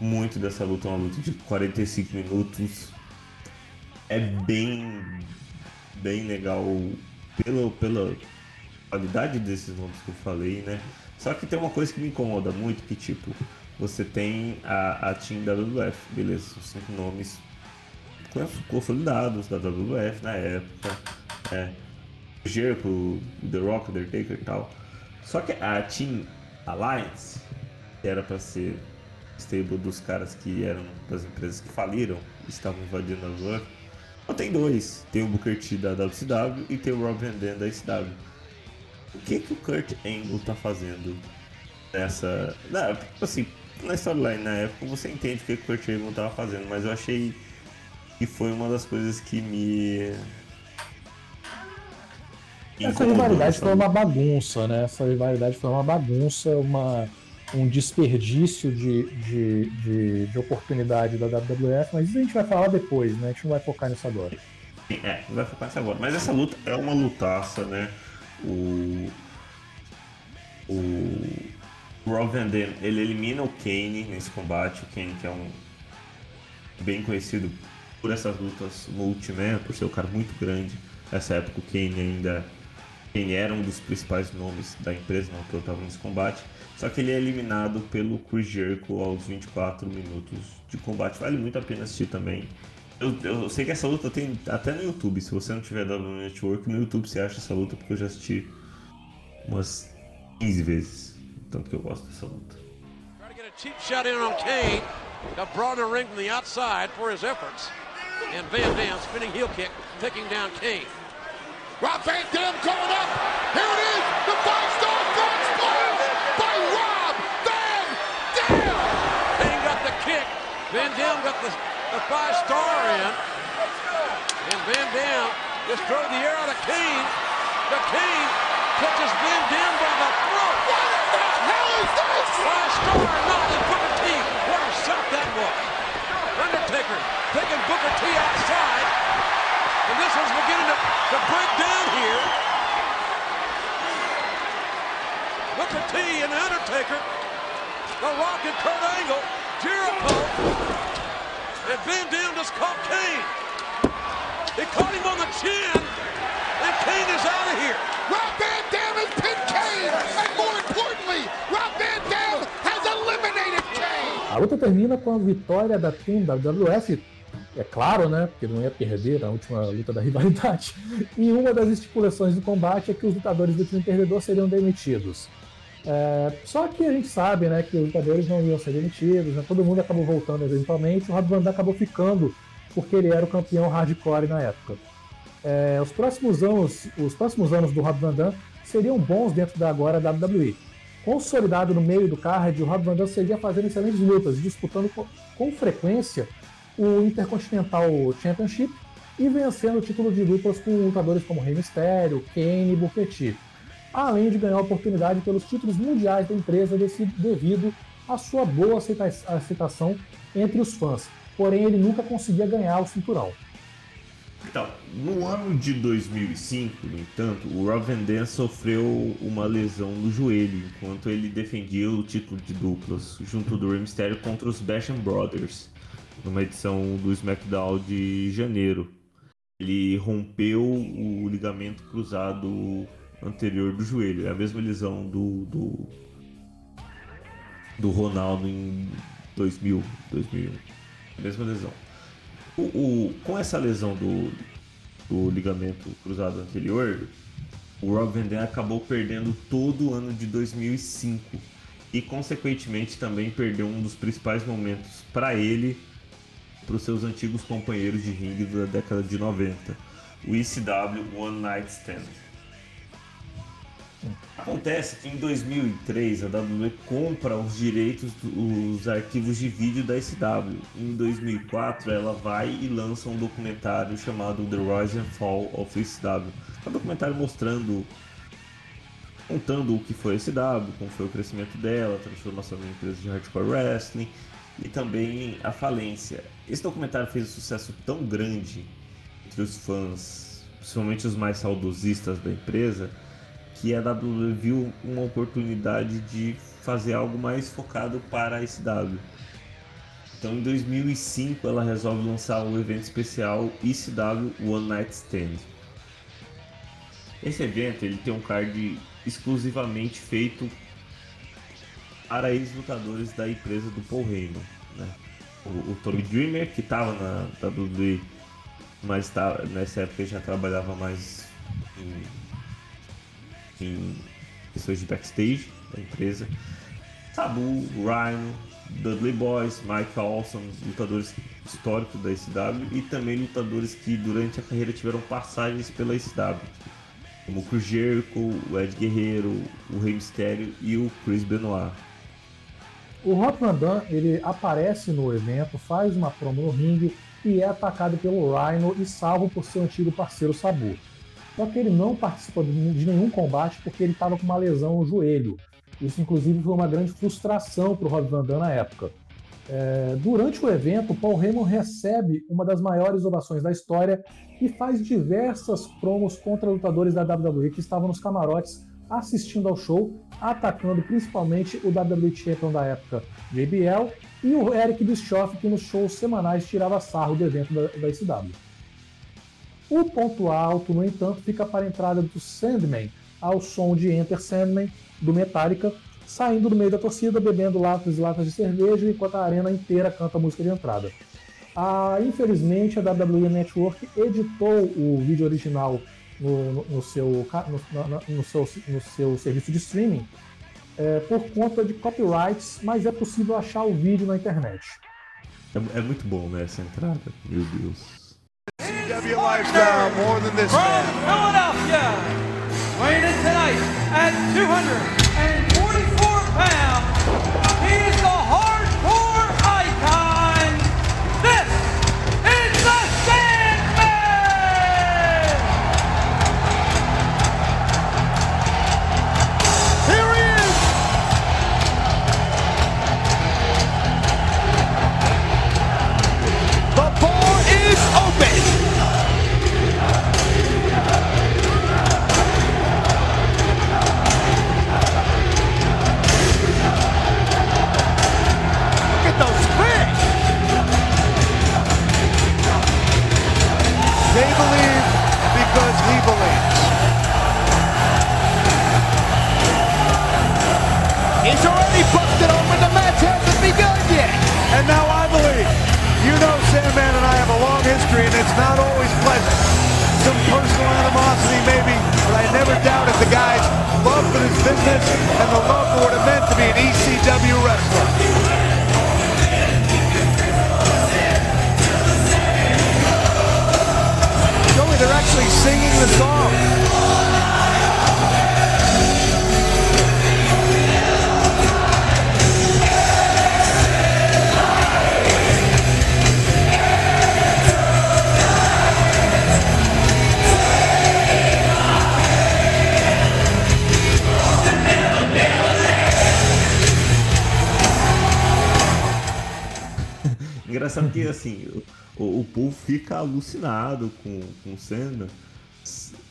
muito dessa luta. É uma luta de 45 minutos. É bem, bem legal pela, pela qualidade desses nomes que eu falei, né? Só que tem uma coisa que me incomoda muito, que tipo, você tem a, a Team WWF, beleza, cinco nomes consolidados da WWF na época, é, Jericho, The Rock, Undertaker e tal. Só que a Team Alliance, que era para ser stable dos caras que eram das empresas que faliram, estavam invadindo a WWF, só tem dois. Tem o Booker T da WCW e tem o Rob Van Dam da SW. O que que o Kurt Angle tá fazendo nessa... Não, assim, na storyline na época você entende o que o Kurt Angle tava fazendo, mas eu achei que foi uma das coisas que me. Essa rivalidade foi uma bagunça, né? Essa rivalidade foi uma bagunça, uma, um desperdício de, de, de, de oportunidade da WWF, mas isso a gente vai falar depois, né? A gente não vai focar nisso agora. É, não vai focar nisso agora. Mas essa luta é uma lutaça, né? O. O o Rob Van Dam, ele elimina o Kane nesse combate. O Kane que é um bem conhecido por essas lutas no Ultimate, por ser um cara muito grande. Nessa época o Kane ainda Kane era um dos principais nomes da empresa, não que eu estava nesse combate. Só que ele é eliminado pelo Chris Jericho aos 24 minutos de combate. Vale muito a pena assistir também. Eu, eu sei que essa luta tem até no YouTube. Se você não tiver no Network, no YouTube você acha essa luta, porque eu já assisti umas 15 vezes. Que eu gosto dessa luta. Trying to get a cheap shot in on Kane. Got brought in the ring from the outside for his efforts. And Van Dam spinning heel kick, taking down Kane. Rob Van Dam going up. Here it is. The five-star frog splash by Rob Van Dam. Kane got the kick. Van Dam got the, the five star in. And Van Dam just drove the air out of Kane. The Kane catches Van Dam by the throat. What in the hell is this? Five star, not the Booker T. What a shot that was. Undertaker taking Booker T outside. And this one's beginning to, to break down here. Booker T and Undertaker. The Rock and Kurt Angle. Jericho. And Van Dam just caught Kane. He caught him on the chin. And Kane is out of here. Rob Van Dam has pinned Kane. And more importantly, Rob Van Dam has eliminated Kane. A luta termina com a vitória da Team WWF, é claro, né? Porque não ia perder na última luta da rivalidade. E uma das estipulações do combate é que os lutadores do time perdedor seriam demitidos. É, só que a gente sabe, né, que os lutadores não iam ser demitidos, né, todo mundo acabou voltando eventualmente. O Rob Van Dam acabou ficando porque ele era o campeão hardcore na época. É, os próximos anos, os próximos anos do Rob Van Dam seriam bons dentro da agora WWE. Consolidado no meio do card, o Rob Van Dam seguia fazendo excelentes lutas, disputando com, com frequência o Intercontinental Championship e vencendo o título de duplas com lutadores como Rey Mysterio, Kane e Booker. Além de ganhar oportunidade pelos títulos mundiais da empresa desse- devido à sua boa aceita- aceitação entre os fãs. Porém, ele nunca conseguia ganhar o cinturão. Então, no ano de 2005, no entanto, o Rob Van Dam sofreu uma lesão no joelho enquanto ele defendia o título de duplas junto do Rey Mysterio contra os Basham Brothers, numa edição do SmackDown de janeiro. Ele rompeu o ligamento cruzado anterior do joelho, é a mesma lesão do, do, do Ronaldo em 2000, 2001, a mesma lesão. O, o- com essa lesão do, do ligamento cruzado anterior, o Rob Van Dam acabou perdendo todo o ano de 2005 e, consequentemente, também perdeu um dos principais momentos para ele, para os seus antigos companheiros de ringue da década de 90, o ECW One Night Stand. Acontece que em 2003 a WWE compra os direitos dos arquivos de vídeo da SW. Em 2004 ela vai e lança um documentário chamado The Rise and Fall of SW. É um documentário mostrando, contando o que foi a SW, como foi o crescimento dela, a transformação em empresa de hardcore wrestling e também a falência. Esse documentário fez um sucesso tão grande entre os fãs, principalmente os mais saudosistas da empresa, que a WWE viu uma oportunidade de fazer algo mais focado para a SW. Então, em 2005, ela resolve lançar o evento especial ECW One Night Stand. Esse evento ele tem um card exclusivamente feito para ex-lutadores da empresa do Paul Heyman. Né? O, o Tommy Dreamer, que estava na WWE, mas tá, nessa época já trabalhava mais em em questões de backstage da empresa. Sabu, Rhino, Dudley Boys, Mike Awesome, lutadores históricos da SW e também lutadores que durante a carreira tiveram passagens pela SW, como o Chris Jericho, o Ed Guerreiro, o Rey Mysterio e o Chris Benoit. O Rob Van Dam, ele aparece no evento, faz uma promo no ringue e é atacado pelo Rhino e salvo por seu antigo parceiro Sabu. Só que ele não participou de nenhum combate porque ele estava com uma lesão no joelho. Isso, inclusive, foi uma grande frustração para o Rob Van Dam na época. É, durante o evento, Paul Heyman recebe uma das maiores ovações da história e faz diversas promos contra lutadores da WWE que estavam nos camarotes assistindo ao show, atacando principalmente o WWE Champion da época, JBL, e o Eric Bischoff, que nos shows semanais tirava sarro do evento da, da SW. O ponto alto, no entanto, fica para a entrada do Sandman, ao som de Enter Sandman, do Metallica, saindo do meio da torcida, bebendo latas e latas de cerveja, enquanto a arena inteira canta a música de entrada. Ah, infelizmente, a WWE Network editou o vídeo original no, no, no seu, no, no, seu, no seu serviço de streaming é, por conta de copyrights, mas é possível achar o vídeo na internet. É, é muito bom, né, essa entrada. Meu Deus. CW lifestyle more than this From man. Philadelphia, weighing in tonight at 244 pounds, Engraçado que assim, o, o povo fica alucinado com, com o Sandman.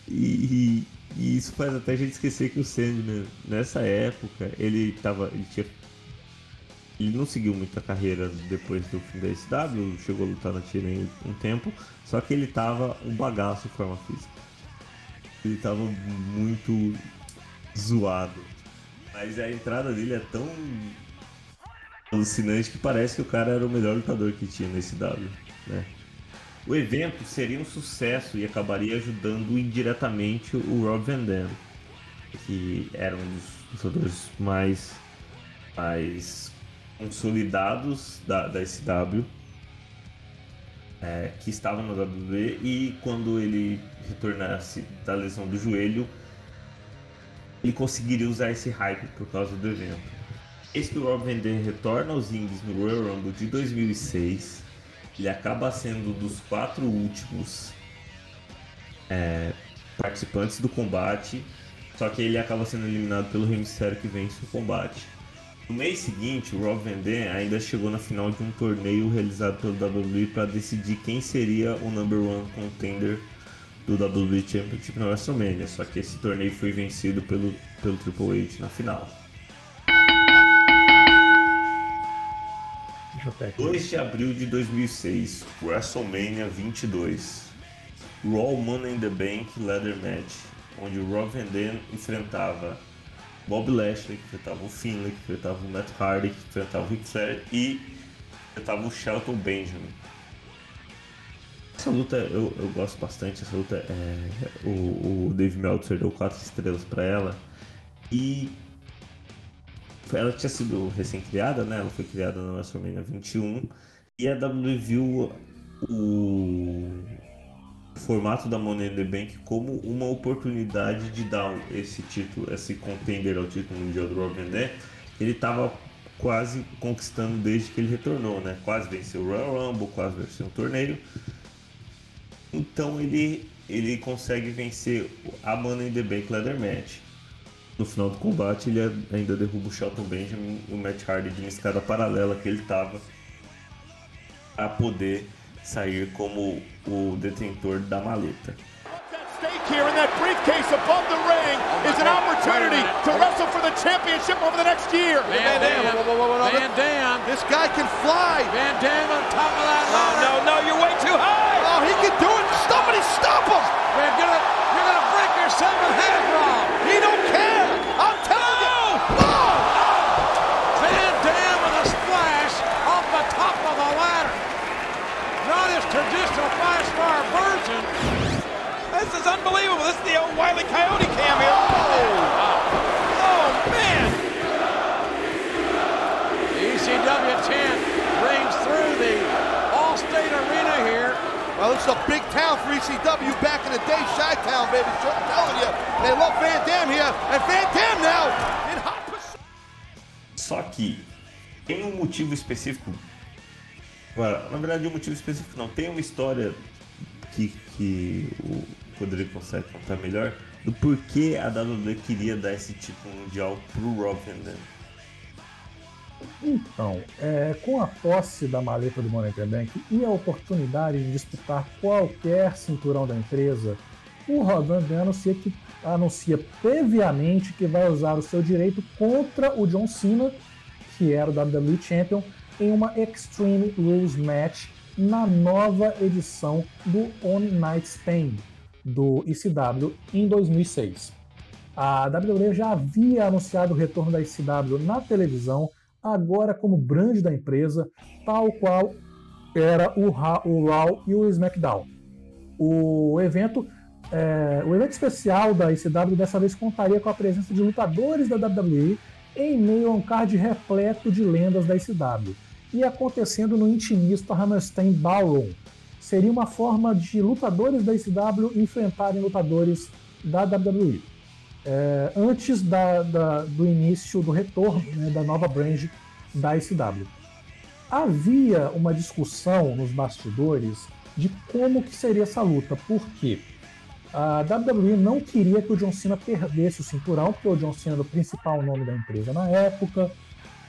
E, e- isso faz até a gente esquecer que o Sandman, nessa época, ele tava. Ele tinha. Ele não seguiu muita carreira depois do fim da SW, chegou a lutar na TNA um tempo, só que ele tava um bagaço de forma física. Ele tava muito zoado. Mas a entrada dele é tão alucinante que parece que o cara era o melhor lutador que tinha nesse W, né? O evento seria um sucesso e acabaria ajudando indiretamente o Rob Van Dam, que era um dos lutadores mais, mais consolidados da, da SW, é, que estava no WWE e quando ele retornasse da lesão do joelho, ele conseguiria usar esse hype por causa do evento. O Rob Van Dam retorna aos Indies no Royal Rumble de 2006. Ele acaba sendo dos quatro últimos é, participantes do combate. Só que ele acaba sendo eliminado pelo Mysterio que vence o combate. No mês seguinte, o Rob Van Dam ainda chegou na final de um torneio realizado pelo WWE para decidir quem seria o number one contender do WWE Championship na WrestleMania. Só que esse torneio foi vencido pelo, pelo Triple H na final. Aqui. 2 de abril de 2006, WrestleMania 22. Raw Money in the Bank Leather Match, onde o Rob Van Dam enfrentava Bob Lashley, que enfrentava o Finlay, que enfrentava o Matt Hardy, que enfrentava o Ric Flair e enfrentava o Shelton Benjamin. Essa luta eu, eu gosto bastante, essa luta é, o, o Dave Meltzer deu 4 estrelas pra ela e ela tinha sido recém-criada, né? Ela foi criada na WrestleMania 21 e a WWE viu o formato da Money in the Bank como uma oportunidade de dar esse título, esse contender ao título mundial do Rob Van. Ele estava quase conquistando desde que ele retornou, né? Quase venceu o Royal Rumble, quase venceu um torneio. Então ele ele consegue vencer a Money in the Bank Leather Match. No final do combate, ele ainda derruba o Shelton Benjamin e o Matt Hardy de uma escada paralela que ele estava a poder sair como o detentor da maleta. That's stake here in that briefcase above the ring is an opportunity to wrestle for the championship over the next year. Van Dam. Van Dam. This guy can fly. Van Dam on top of that No, ladder. no, no, you're way too high. Oh, he can do it. Somebody stop him. You're gonna, you're gonna break yourself in half, This is the old Wiley Coyote cam here. Oh, man. ECW 10 rings through the All-State Arena here. Well, it's a big town for ECW back in the day, Chi-Town, baby. I'm telling you. They love Van Dam here. And Van Dam now in hot pursuit. Só que tem um motivo específico. Agora, na verdade, um motivo específico não. Tem uma história que, que o Rodrigo consegue contar melhor do porquê a WWE queria dar esse título mundial pro Rob Van. Então, é, com a posse da maleta do Money Bank e a oportunidade de disputar qualquer cinturão da empresa, o Rob anuncia, que, anuncia previamente que vai usar o seu direito contra o John Cena, que era o WWE Champion, em uma Extreme Rules Match na nova edição do One Night Stand do ECW em 2006. A WWE já havia anunciado o retorno da ECW na televisão, agora como brand da empresa, tal qual era o, Ra o Raw e o SmackDown. O evento, é, o evento especial da ECW dessa vez contaria com a presença de lutadores da WWE em meio a um card repleto de lendas da ECW e acontecendo no intimista Hammerstein Ballroom. Seria uma forma de lutadores da ECW enfrentarem lutadores da WWE é, antes da, da- do início do retorno né, da nova brand da ICW. Havia uma discussão nos bastidores de como que seria essa luta, porque a WWE não queria que o John Cena perdesse o cinturão, porque o John Cena era o principal nome da empresa na época,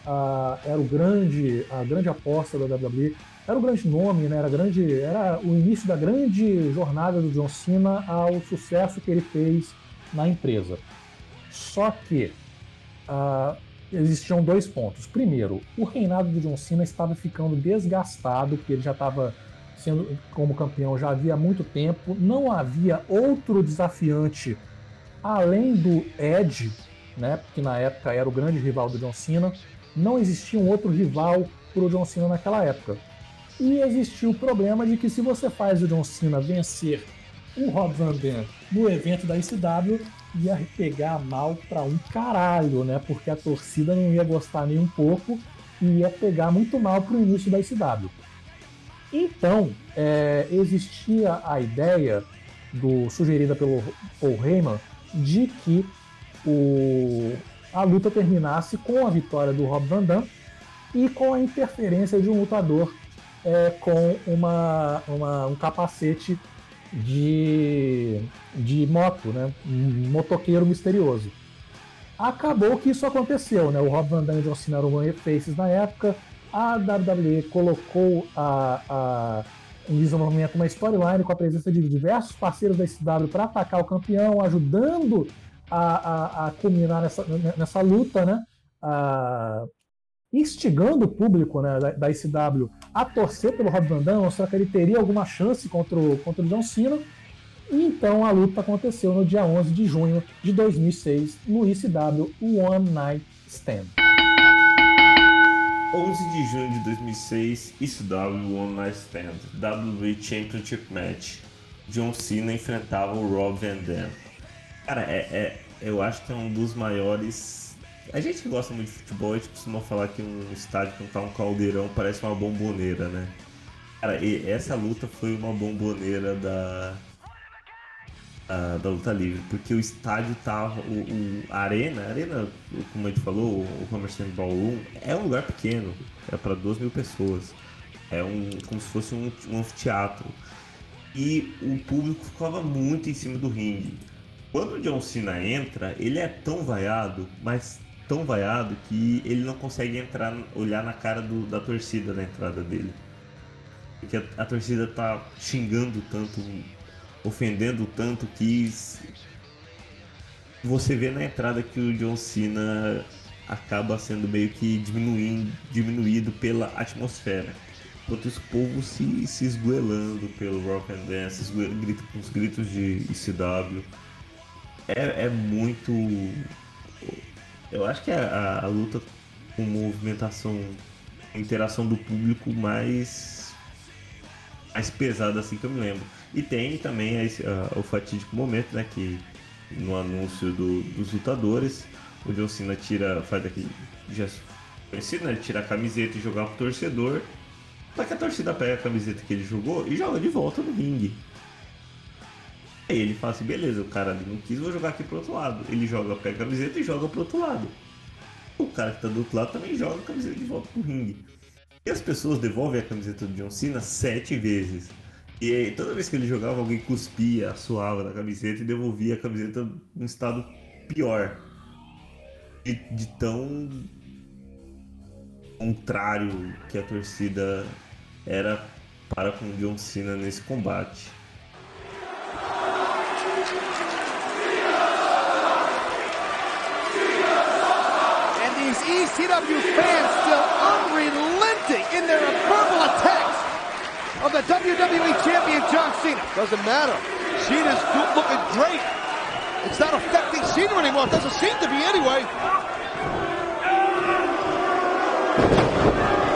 ah, era o grande, a grande aposta da WWE, era o grande nome, né? era, grande, era o início da grande jornada do John Cena ao sucesso que ele fez na empresa. Só que ah, existiam dois pontos. Primeiro, o reinado do John Cena estava ficando desgastado, porque ele já estava sendo como campeão já havia muito tempo, não havia outro desafiante além do Edge, né, que na época era o grande rival do John Cena, não existia um outro rival para o John Cena naquela época. E existia o problema de que se você faz o John Cena vencer o Rob Van Dam no evento da ICW, ia pegar mal pra um caralho, né? Porque a torcida não ia gostar nem um pouco e ia pegar muito mal pro início da ICW. Então, é, existia a ideia do sugerida pelo Paul Heyman de que o, a luta terminasse com a vitória do Rob Van Dam e com a interferência de um lutador é, com uma, uma- um capacete de, de moto, né? um motoqueiro misterioso. Acabou que isso aconteceu, né? O Rob Van Dam e John Cena eram faces na época. A WWE colocou a, a, em desenvolvimento uma storyline com a presença de diversos parceiros da SW para atacar o campeão, ajudando a, a, a culminar nessa, nessa luta, né? A- instigando o público né, da, da ICW a torcer pelo Rob Van Dam, mostrar que ele teria alguma chance contra o, contra o John Cena. E então a luta aconteceu no dia 11 de junho de 2006 no ICW One Night Stand. 11 de junho de 2006, ICW One Night Stand, WWE Championship Match. John Cena enfrentava o Rob Van Dam. Cara, é, é- eu acho que é um dos maiores. A gente que gosta muito de futebol, a gente costuma falar que um estádio que não tá um caldeirão parece uma bomboneira, né? Cara, e essa luta foi uma bomboneira da, da, da luta livre, porque o estádio tava. O, o- a arena, arena, como a gente falou, o Hammerstein Ballroom, é um lugar pequeno, é para 2 mil pessoas. É um, como se fosse um, um anfiteatro. E o público ficava muito em cima do ringue. Quando o John Cena entra, ele é tão vaiado, mas tão vaiado que ele não consegue entrar, olhar na cara do- da torcida na entrada dele. Porque a, a torcida tá xingando tanto ofendendo tanto que você vê na entrada que o John Cena acaba sendo meio que diminuindo, diminuído pela atmosfera. Enquanto esse povo se, se esgoelando pelo Rock and Dance, grito, com os gritos de ECW. É, é muito. Eu acho que é a, a luta com movimentação, interação do público mais, mais pesada assim que eu me lembro. E tem também a, a, o fatídico momento, né, que no anúncio do, dos lutadores, o John Cena tira, faz aquele gesto conhecido, né, ele tira a camiseta e jogar pro torcedor, só que a torcida pega a camiseta que ele jogou e joga de volta no ringue. Aí ele fala assim, beleza, o cara ali não quis, vou jogar aqui pro outro lado. Ele joga, pega a camiseta e joga pro outro lado. O cara que tá do outro lado também joga a camiseta de volta pro ringue. E as pessoas devolvem a camiseta do John Cena sete vezes. E aí, toda vez que ele jogava, alguém cuspia, suava da camiseta e devolvia a camiseta num estado pior. De, de tão contrário que a torcida era para com John Cena nesse combate. ECW fans still unrelenting in their verbal attacks of the WWE Champion John Cena. Doesn't matter. Cena's looking great. It's not affecting Cena anymore. It doesn't seem to be anyway.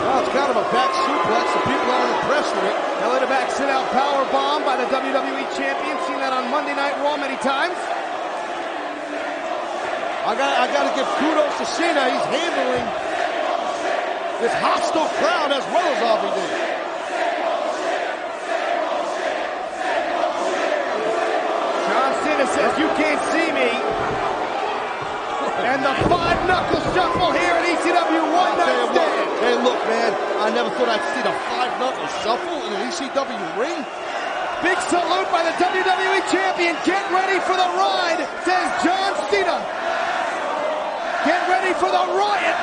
Well, it's kind of a back suplex. The people aren't impressed with it. Now let a back sit out power bomb by the WWE Champion. Seen that on Monday Night Raw many times. I got, I got to give kudos to Cena. He's handling this hostile crowd as well as RVD. John Cena says, you can't see me. And the five knuckle shuffle here at ECW One Night Stand. look, hey, look, man. I never thought I'd see the five knuckle shuffle in an ECW ring. Big salute by the WWE Champion. Get ready for the ride, says John Cena. Ready for the riot.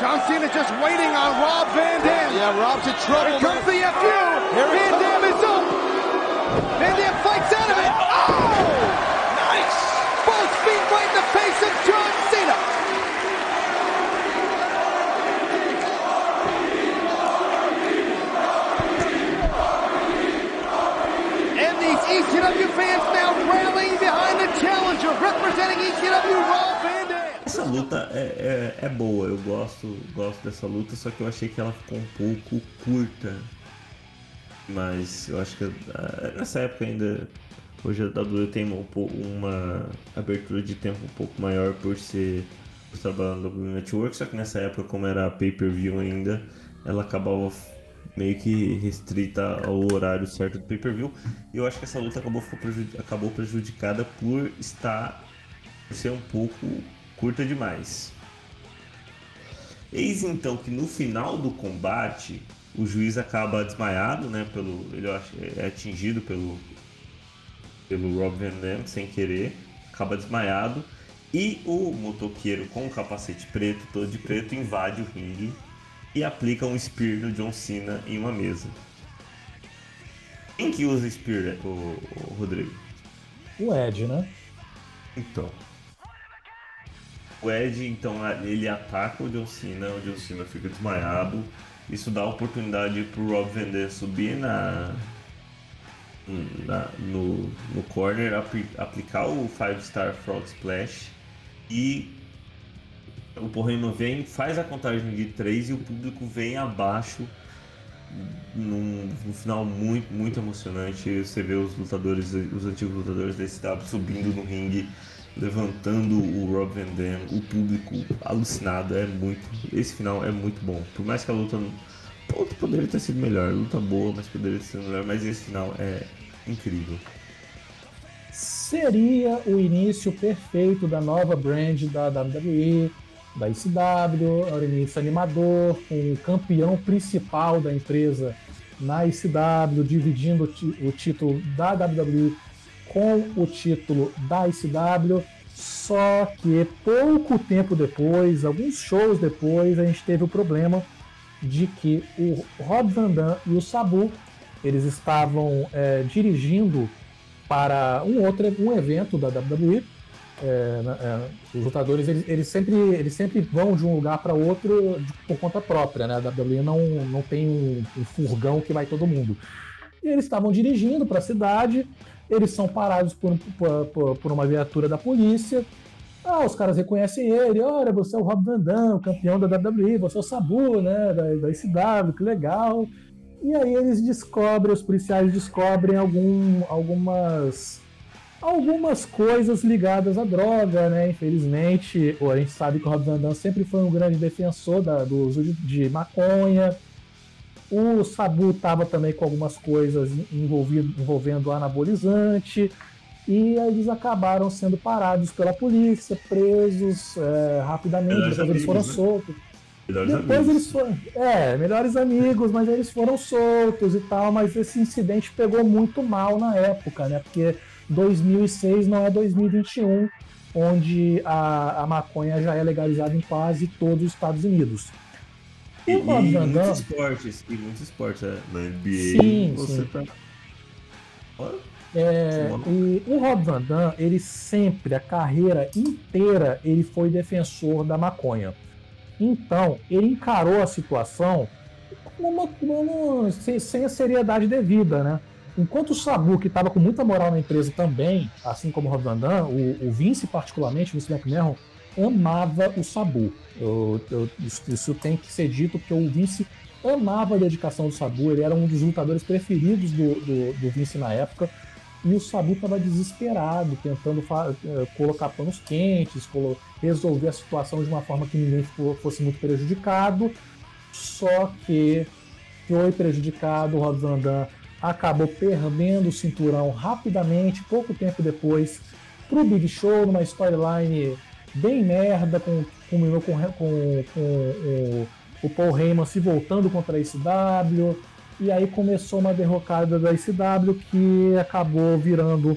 John Cena just waiting on Rob Van Dam. Yeah, Rob's in trouble. Here comes the FU. Here Van. Dam is up. Van Dam fights out of it. Oh! oh! Nice. Both feet right in the face of John Cena. ECW fans now rallying behind the challenger, representing ECW Rob Van Dam. Essa luta é, é, é boa, eu gosto, gosto dessa luta, só que eu achei que ela ficou um pouco curta. Mas eu acho que ah, nessa época ainda. Hoje a WWE tem um pouco- uma abertura de tempo um pouco maior por ser por trabalhar no Network, só que nessa época, como era pay-per-view ainda, ela acabava meio que restrita ao horário certo do pay-per-view. E eu acho que essa luta acabou, acabou prejudicada por estar por ser um pouco curta demais. Eis então que no final do combate o juiz acaba desmaiado, né? Pelo, ele é atingido pelo, pelo Rob Van Dam sem querer, acaba desmaiado e o motoqueiro com o capacete preto, todo de preto, invade o ringue e aplica um spear no John Cena em uma mesa. Quem que usa spear, o, o Rodrigo? O Ed, né? Então. O Ed, então, ele ataca o John Cena, o John Cena fica desmaiado. Isso dá oportunidade pro Rob Van Dam subir na, na- no, no corner, apli- aplicar o 5 Star Frog Splash e o Porreno vem, faz a contagem de 3 e o público vem abaixo num, num final muito, muito emocionante. Você vê os lutadores, os antigos lutadores da SW subindo no ringue, levantando o Rob Van Dam, o público alucinado. É muito. Esse final é muito bom. Por mais que a luta. luta poderia ter sido melhor. Luta boa, mas poderia ter sido melhor. Mas esse final é incrível. Seria o início perfeito da nova brand da WWE, da ICW, era o animador, o campeão principal da empresa na ICW, dividindo o título da WWE com o título da ICW. Só que pouco tempo depois, alguns shows depois, a gente teve o problema de que o Rob Van Dam e o Sabu eles estavam é, dirigindo para um outro um evento da WWE. É, é, os lutadores eles, eles, sempre, eles sempre vão de um lugar para outro de, por conta própria, né? A WWE não, não tem um, um furgão que vai todo mundo. E eles estavam dirigindo para a cidade, eles são parados por, por, por, uma viatura da polícia. Ah, os caras reconhecem ele, olha, você é o Rob Van Dam, campeão da WWE, você é o Sabu, né, da, da ICW, que legal. E aí eles descobrem, os policiais descobrem algum, algumas algumas coisas ligadas à droga, né? Infelizmente, a gente sabe que o Rob Van Dam sempre foi um grande defensor da, do uso de, de maconha. O Sabu estava também com algumas coisas envolvido, envolvendo anabolizante. E eles acabaram sendo parados pela polícia, presos é, rapidamente, depois eles foram né? soltos. Melhores Depois amigos. eles foram. É, melhores amigos, mas eles foram soltos e tal. Mas esse incidente pegou muito mal na época, né? Porque 2006 não é 2021, onde a, a maconha já é legalizada em quase todos os Estados Unidos. E, e muitos esportes, e muitos esportes é, na NBA. Sim, você sim. tá. É, e o Rob Van Dam, ele sempre, a carreira inteira, ele foi defensor da maconha. Então, ele encarou a situação uma- como- sem, sem a seriedade devida, né? Enquanto o Sabu, que estava com muita moral na empresa também, assim como o Rob Van Dam, o, o Vince particularmente, o Vince McMahon, amava o Sabu. Eu- eu- isso, isso tem que ser dito, porque o Vince amava a dedicação do Sabu, ele era um dos lutadores preferidos do, do, do Vince na época. E o Sabu estava desesperado, tentando eh, colocar panos quentes, resolver a situação de uma forma que ninguém fo- fosse muito prejudicado. Só que foi prejudicado, o Rob Van Dam acabou perdendo o cinturão rapidamente, pouco tempo depois, pro Big Show, numa storyline bem merda, com, com, com, com o, o Paul Heyman se voltando contra a ICW. E aí começou uma derrocada da ICW que acabou virando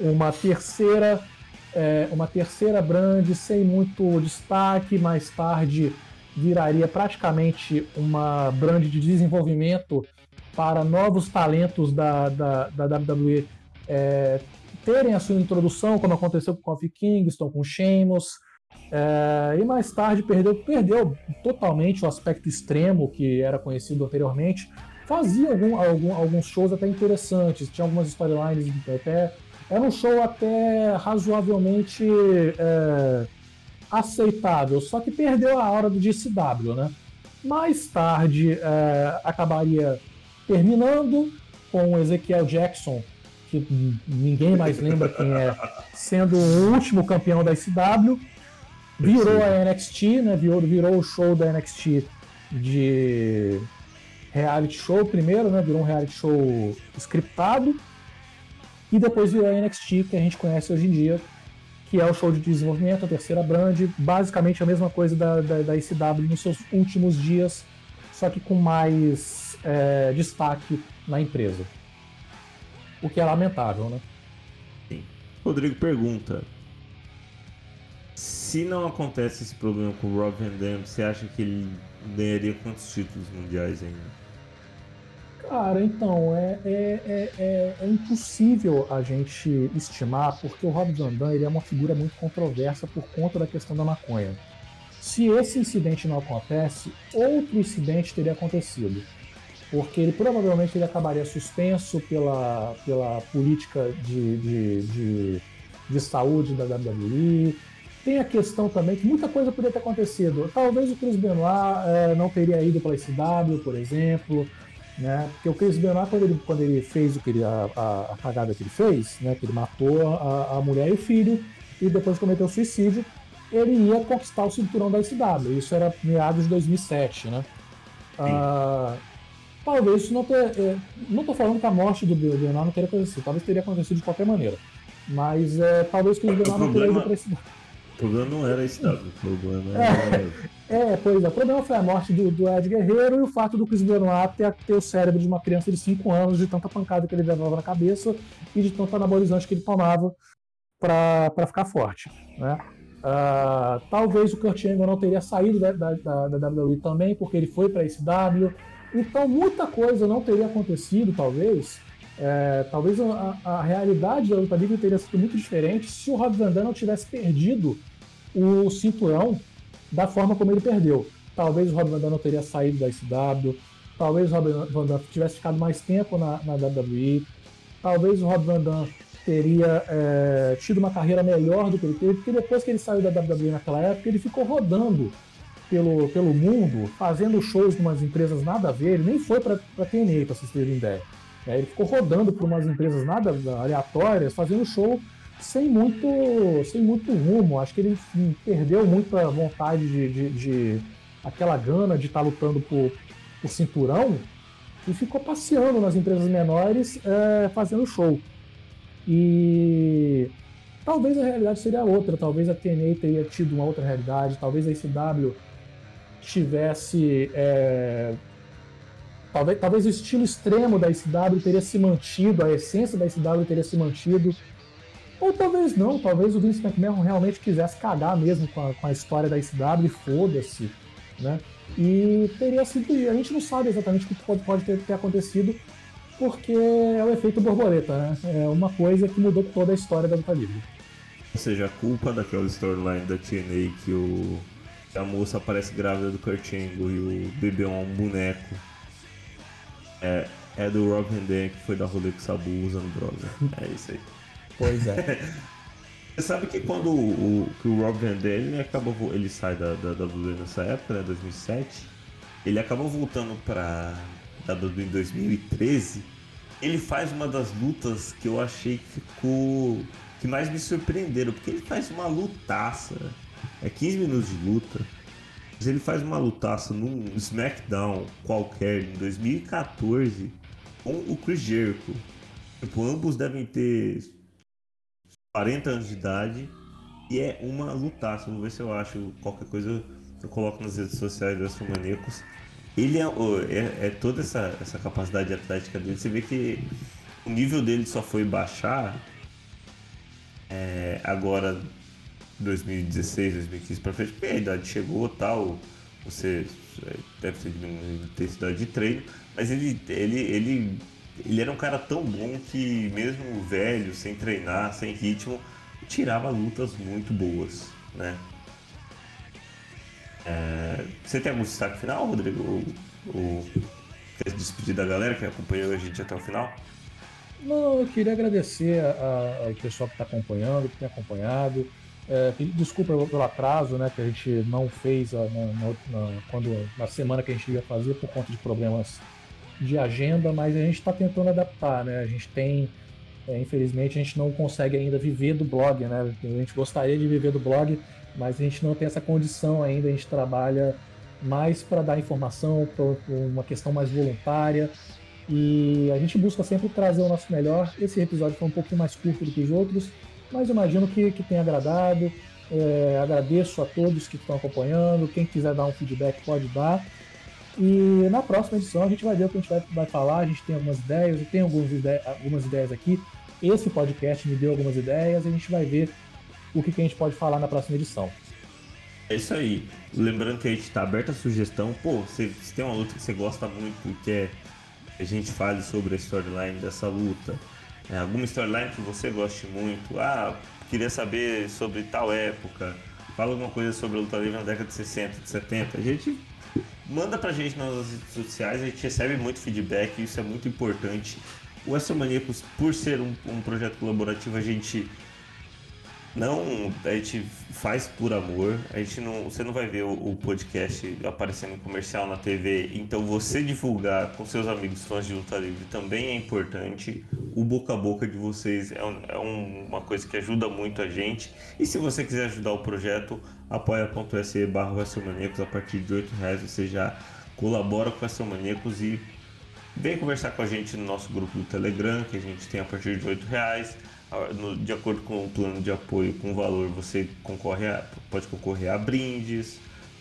uma terceira é, uma terceira brand sem muito destaque. Mais tarde viraria praticamente uma brand de desenvolvimento para novos talentos da, da, da WWE é, terem a sua introdução, como aconteceu com o Kofi Kingston, com o Sheamus. É, e mais tarde perdeu, perdeu totalmente o aspecto extremo que era conhecido anteriormente. Fazia algum, algum- alguns shows até interessantes, tinha algumas storylines até. Era um show até razoavelmente é, aceitável, só que perdeu a hora do DCW, né? Mais tarde é, acabaria terminando com Ezequiel Jackson, que ninguém mais lembra quem é, sendo o último campeão da ICW. Virou a NXT, né? Virou, virou o show da NXT de reality show primeiro, né? Virou um reality show scriptado. E depois virou a NXT, que a gente conhece hoje em dia, que é o show de desenvolvimento, a terceira brand, basicamente a mesma coisa da, da, da ICW nos seus últimos dias, só que com mais é, destaque na empresa. O que é lamentável, né? Rodrigo pergunta: Se não acontece esse problema com o Rob Van Dam, você acha que ele ganharia quantos títulos mundiais ainda? Cara, então, é, é, é, é- é impossível a gente estimar, porque o Rob Van Dam ele é uma figura muito controversa por conta da questão da maconha. Se esse incidente não acontece, outro incidente teria acontecido. Porque ele provavelmente ele acabaria suspenso pela, pela política de, de, de, de saúde da WWE. Tem a questão também que muita coisa poderia ter acontecido. Talvez o Chris Benoit eh, não teria ido para a SW, por exemplo né? Porque o Chris Benoit, quando ele, quando ele fez o que ele, a, a, a cagada que ele fez, né? Que ele matou a, a mulher e o filho e depois cometeu suicídio, ele ia conquistar o cinturão da SW. Isso era meados de 2007, né? Ah, talvez isso não tenha. é, não tô falando que a morte do Benoit não teria acontecido, talvez teria acontecido de qualquer maneira. Mas é, talvez o Chris Benoit não teria ido pra SW. O problema não era esse dado, o problema era. É, pois é. O problema foi a morte do, do Ed Guerreiro e o fato do Chris Benoit ter, ter o cérebro de uma criança de 5 anos, de tanta pancada que ele levava na cabeça e de tanto anabolizante que ele tomava. para ficar forte. Né? Uh, talvez o Kurt Angle não teria saído da, da, da, da WWE também, porque ele foi para a SW. Então, muita coisa não teria acontecido, talvez. É, talvez a, a, realidade da luta livre teria sido muito diferente se o Rob Van Dam não tivesse perdido o cinturão da forma como ele perdeu. Talvez o Rob Van Dam não teria saído da SW, talvez o Rob Van Dam tivesse ficado mais tempo na, na WWE, talvez o Rob Van Dam teria é, tido uma carreira melhor do que ele teve, porque depois que ele saiu da WWE naquela época, ele ficou rodando pelo, pelo mundo, fazendo shows em umas empresas nada a ver, ele nem foi para TNA, para vocês terem ideia. É, ele ficou rodando por umas empresas nada aleatórias, fazendo show sem muito, sem muito rumo. Acho que ele enfim, perdeu muita vontade de, de, de, aquela gana de estar tá lutando por, por cinturão e ficou passeando nas empresas menores é, fazendo show. E talvez a realidade seria outra, talvez a TNA teria tido uma outra realidade, talvez a ICW tivesse. É, talvez, talvez o estilo extremo da ICW teria se mantido, a essência da ICW teria se mantido. Ou talvez não, talvez o Vince McMahon realmente quisesse cagar mesmo com a, com a história da e foda-se, né? E teria sido. A gente não sabe exatamente o que pode, pode ter, ter acontecido, porque é o efeito borboleta, né? É uma coisa que mudou toda a história da luta livre. Ou seja, a culpa daquela storyline da TNA que o a moça aparece grávida do Kurt Angle e o bebê é um boneco é, é do Rob Van Dam que foi dar rolê com o Sabu usando droga. É isso aí. Pois é. Você sabe que quando o, o, que o Rob Van Dam ele acabou, ele sai da, da, da WWE nessa época, né, 2007, ele acabou voltando pra WWE em 2013, ele faz uma das lutas que eu achei que ficou. que mais me surpreenderam, porque ele faz uma lutaça. É 15 minutos de luta. Mas ele faz uma lutaça num SmackDown qualquer em 2014 com o Chris Jericho. Tipo, ambos devem ter 40 anos de idade e é uma lutaça. Vamos ver se eu acho qualquer coisa eu coloco nas redes sociais do Astromaníacos ele é, é, é, toda essa, essa capacidade atlética dele. Você vê que o nível dele só foi baixar é, agora 2016, 2015 para frente, porque a idade chegou tal, você é, deve ter diminuído a intensidade de treino, mas ele, ele, ele, ele era um cara tão bom que mesmo velho, sem treinar, sem ritmo, tirava lutas muito boas, né? É, você tem algum destaque final, Rodrigo? O, quer despedir da galera que acompanhou a gente até o final? Não, eu queria agradecer ao pessoal que está acompanhando, que tem acompanhado. É, desculpa pelo atraso, né, que a gente não fez na, na, na, quando, na semana que a gente ia fazer por conta de problemas de agenda, mas a gente está tentando adaptar, né? A gente tem, é, infelizmente, a gente não consegue ainda viver do blog, né? A gente gostaria de viver do blog, mas a gente não tem essa condição ainda, a gente trabalha mais para dar informação, por uma questão mais voluntária, e a gente busca sempre trazer o nosso melhor. Esse episódio foi um pouquinho mais curto do que os outros, mas imagino que, que tenha agradado. É, agradeço a todos que estão acompanhando. Quem quiser dar um feedback pode dar. E na próxima edição a gente vai ver o que a gente vai, vai falar. A gente tem algumas ideias, eu tenho algumas, ide algumas ideias aqui. Esse podcast me deu algumas ideias. A gente vai ver o que, que a gente pode falar na próxima edição. É isso aí. Lembrando que a gente está aberto a sugestão. Pô, se, se tem uma luta que você gosta muito e quer que a gente fale sobre a storyline dessa luta, é, alguma storyline que você goste muito, ah, queria saber sobre tal época, fala alguma coisa sobre a luta livre na década de 60, de 70, a gente manda pra gente nas redes sociais, a gente recebe muito feedback, isso é muito importante. O Astromaníacos, por ser um, um projeto colaborativo, a gente não, a gente faz por amor. A gente não, você não vai ver o, o, podcast aparecendo comercial na TV. Então você divulgar com seus amigos fãs de luta livre também é importante. O boca a boca de vocês é, um, é um, uma coisa que ajuda muito a gente. E se você quiser ajudar o projeto, apoia.se barra a partir de 8 reais você já colabora com o Maníacos e vem conversar com a gente no nosso grupo do Telegram, que a gente tem a partir de 8 reais no, de acordo com o plano de apoio, com o valor, você concorre a, pode concorrer a brindes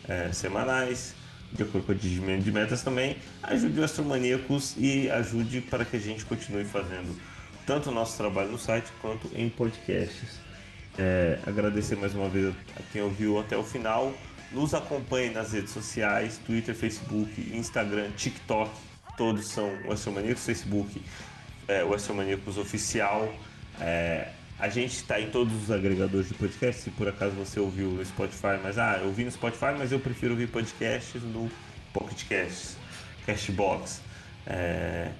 é, semanais, de acordo com o atingimento de metas também. Ajude o Astromaníacos e ajude para que a gente continue fazendo tanto o nosso trabalho no site quanto em podcasts. É, agradecer mais uma vez a quem ouviu até o final. Nos acompanhe nas redes sociais, Twitter, Facebook, Instagram, TikTok. Todos são Westermaníacos, Facebook é, Westermaníacos Oficial. É, a gente está em todos os agregadores de podcast. Se por acaso você ouviu no Spotify, mas ah, eu ouvi no Spotify, mas eu prefiro ouvir podcasts no Pocket Casts, Castbox. É,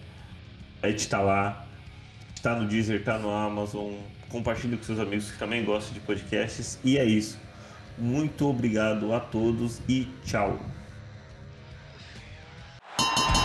a gente está lá, está no Deezer, está no Amazon. Compartilhe com seus amigos que também gostam de podcasts. E é isso. Muito obrigado a todos e tchau.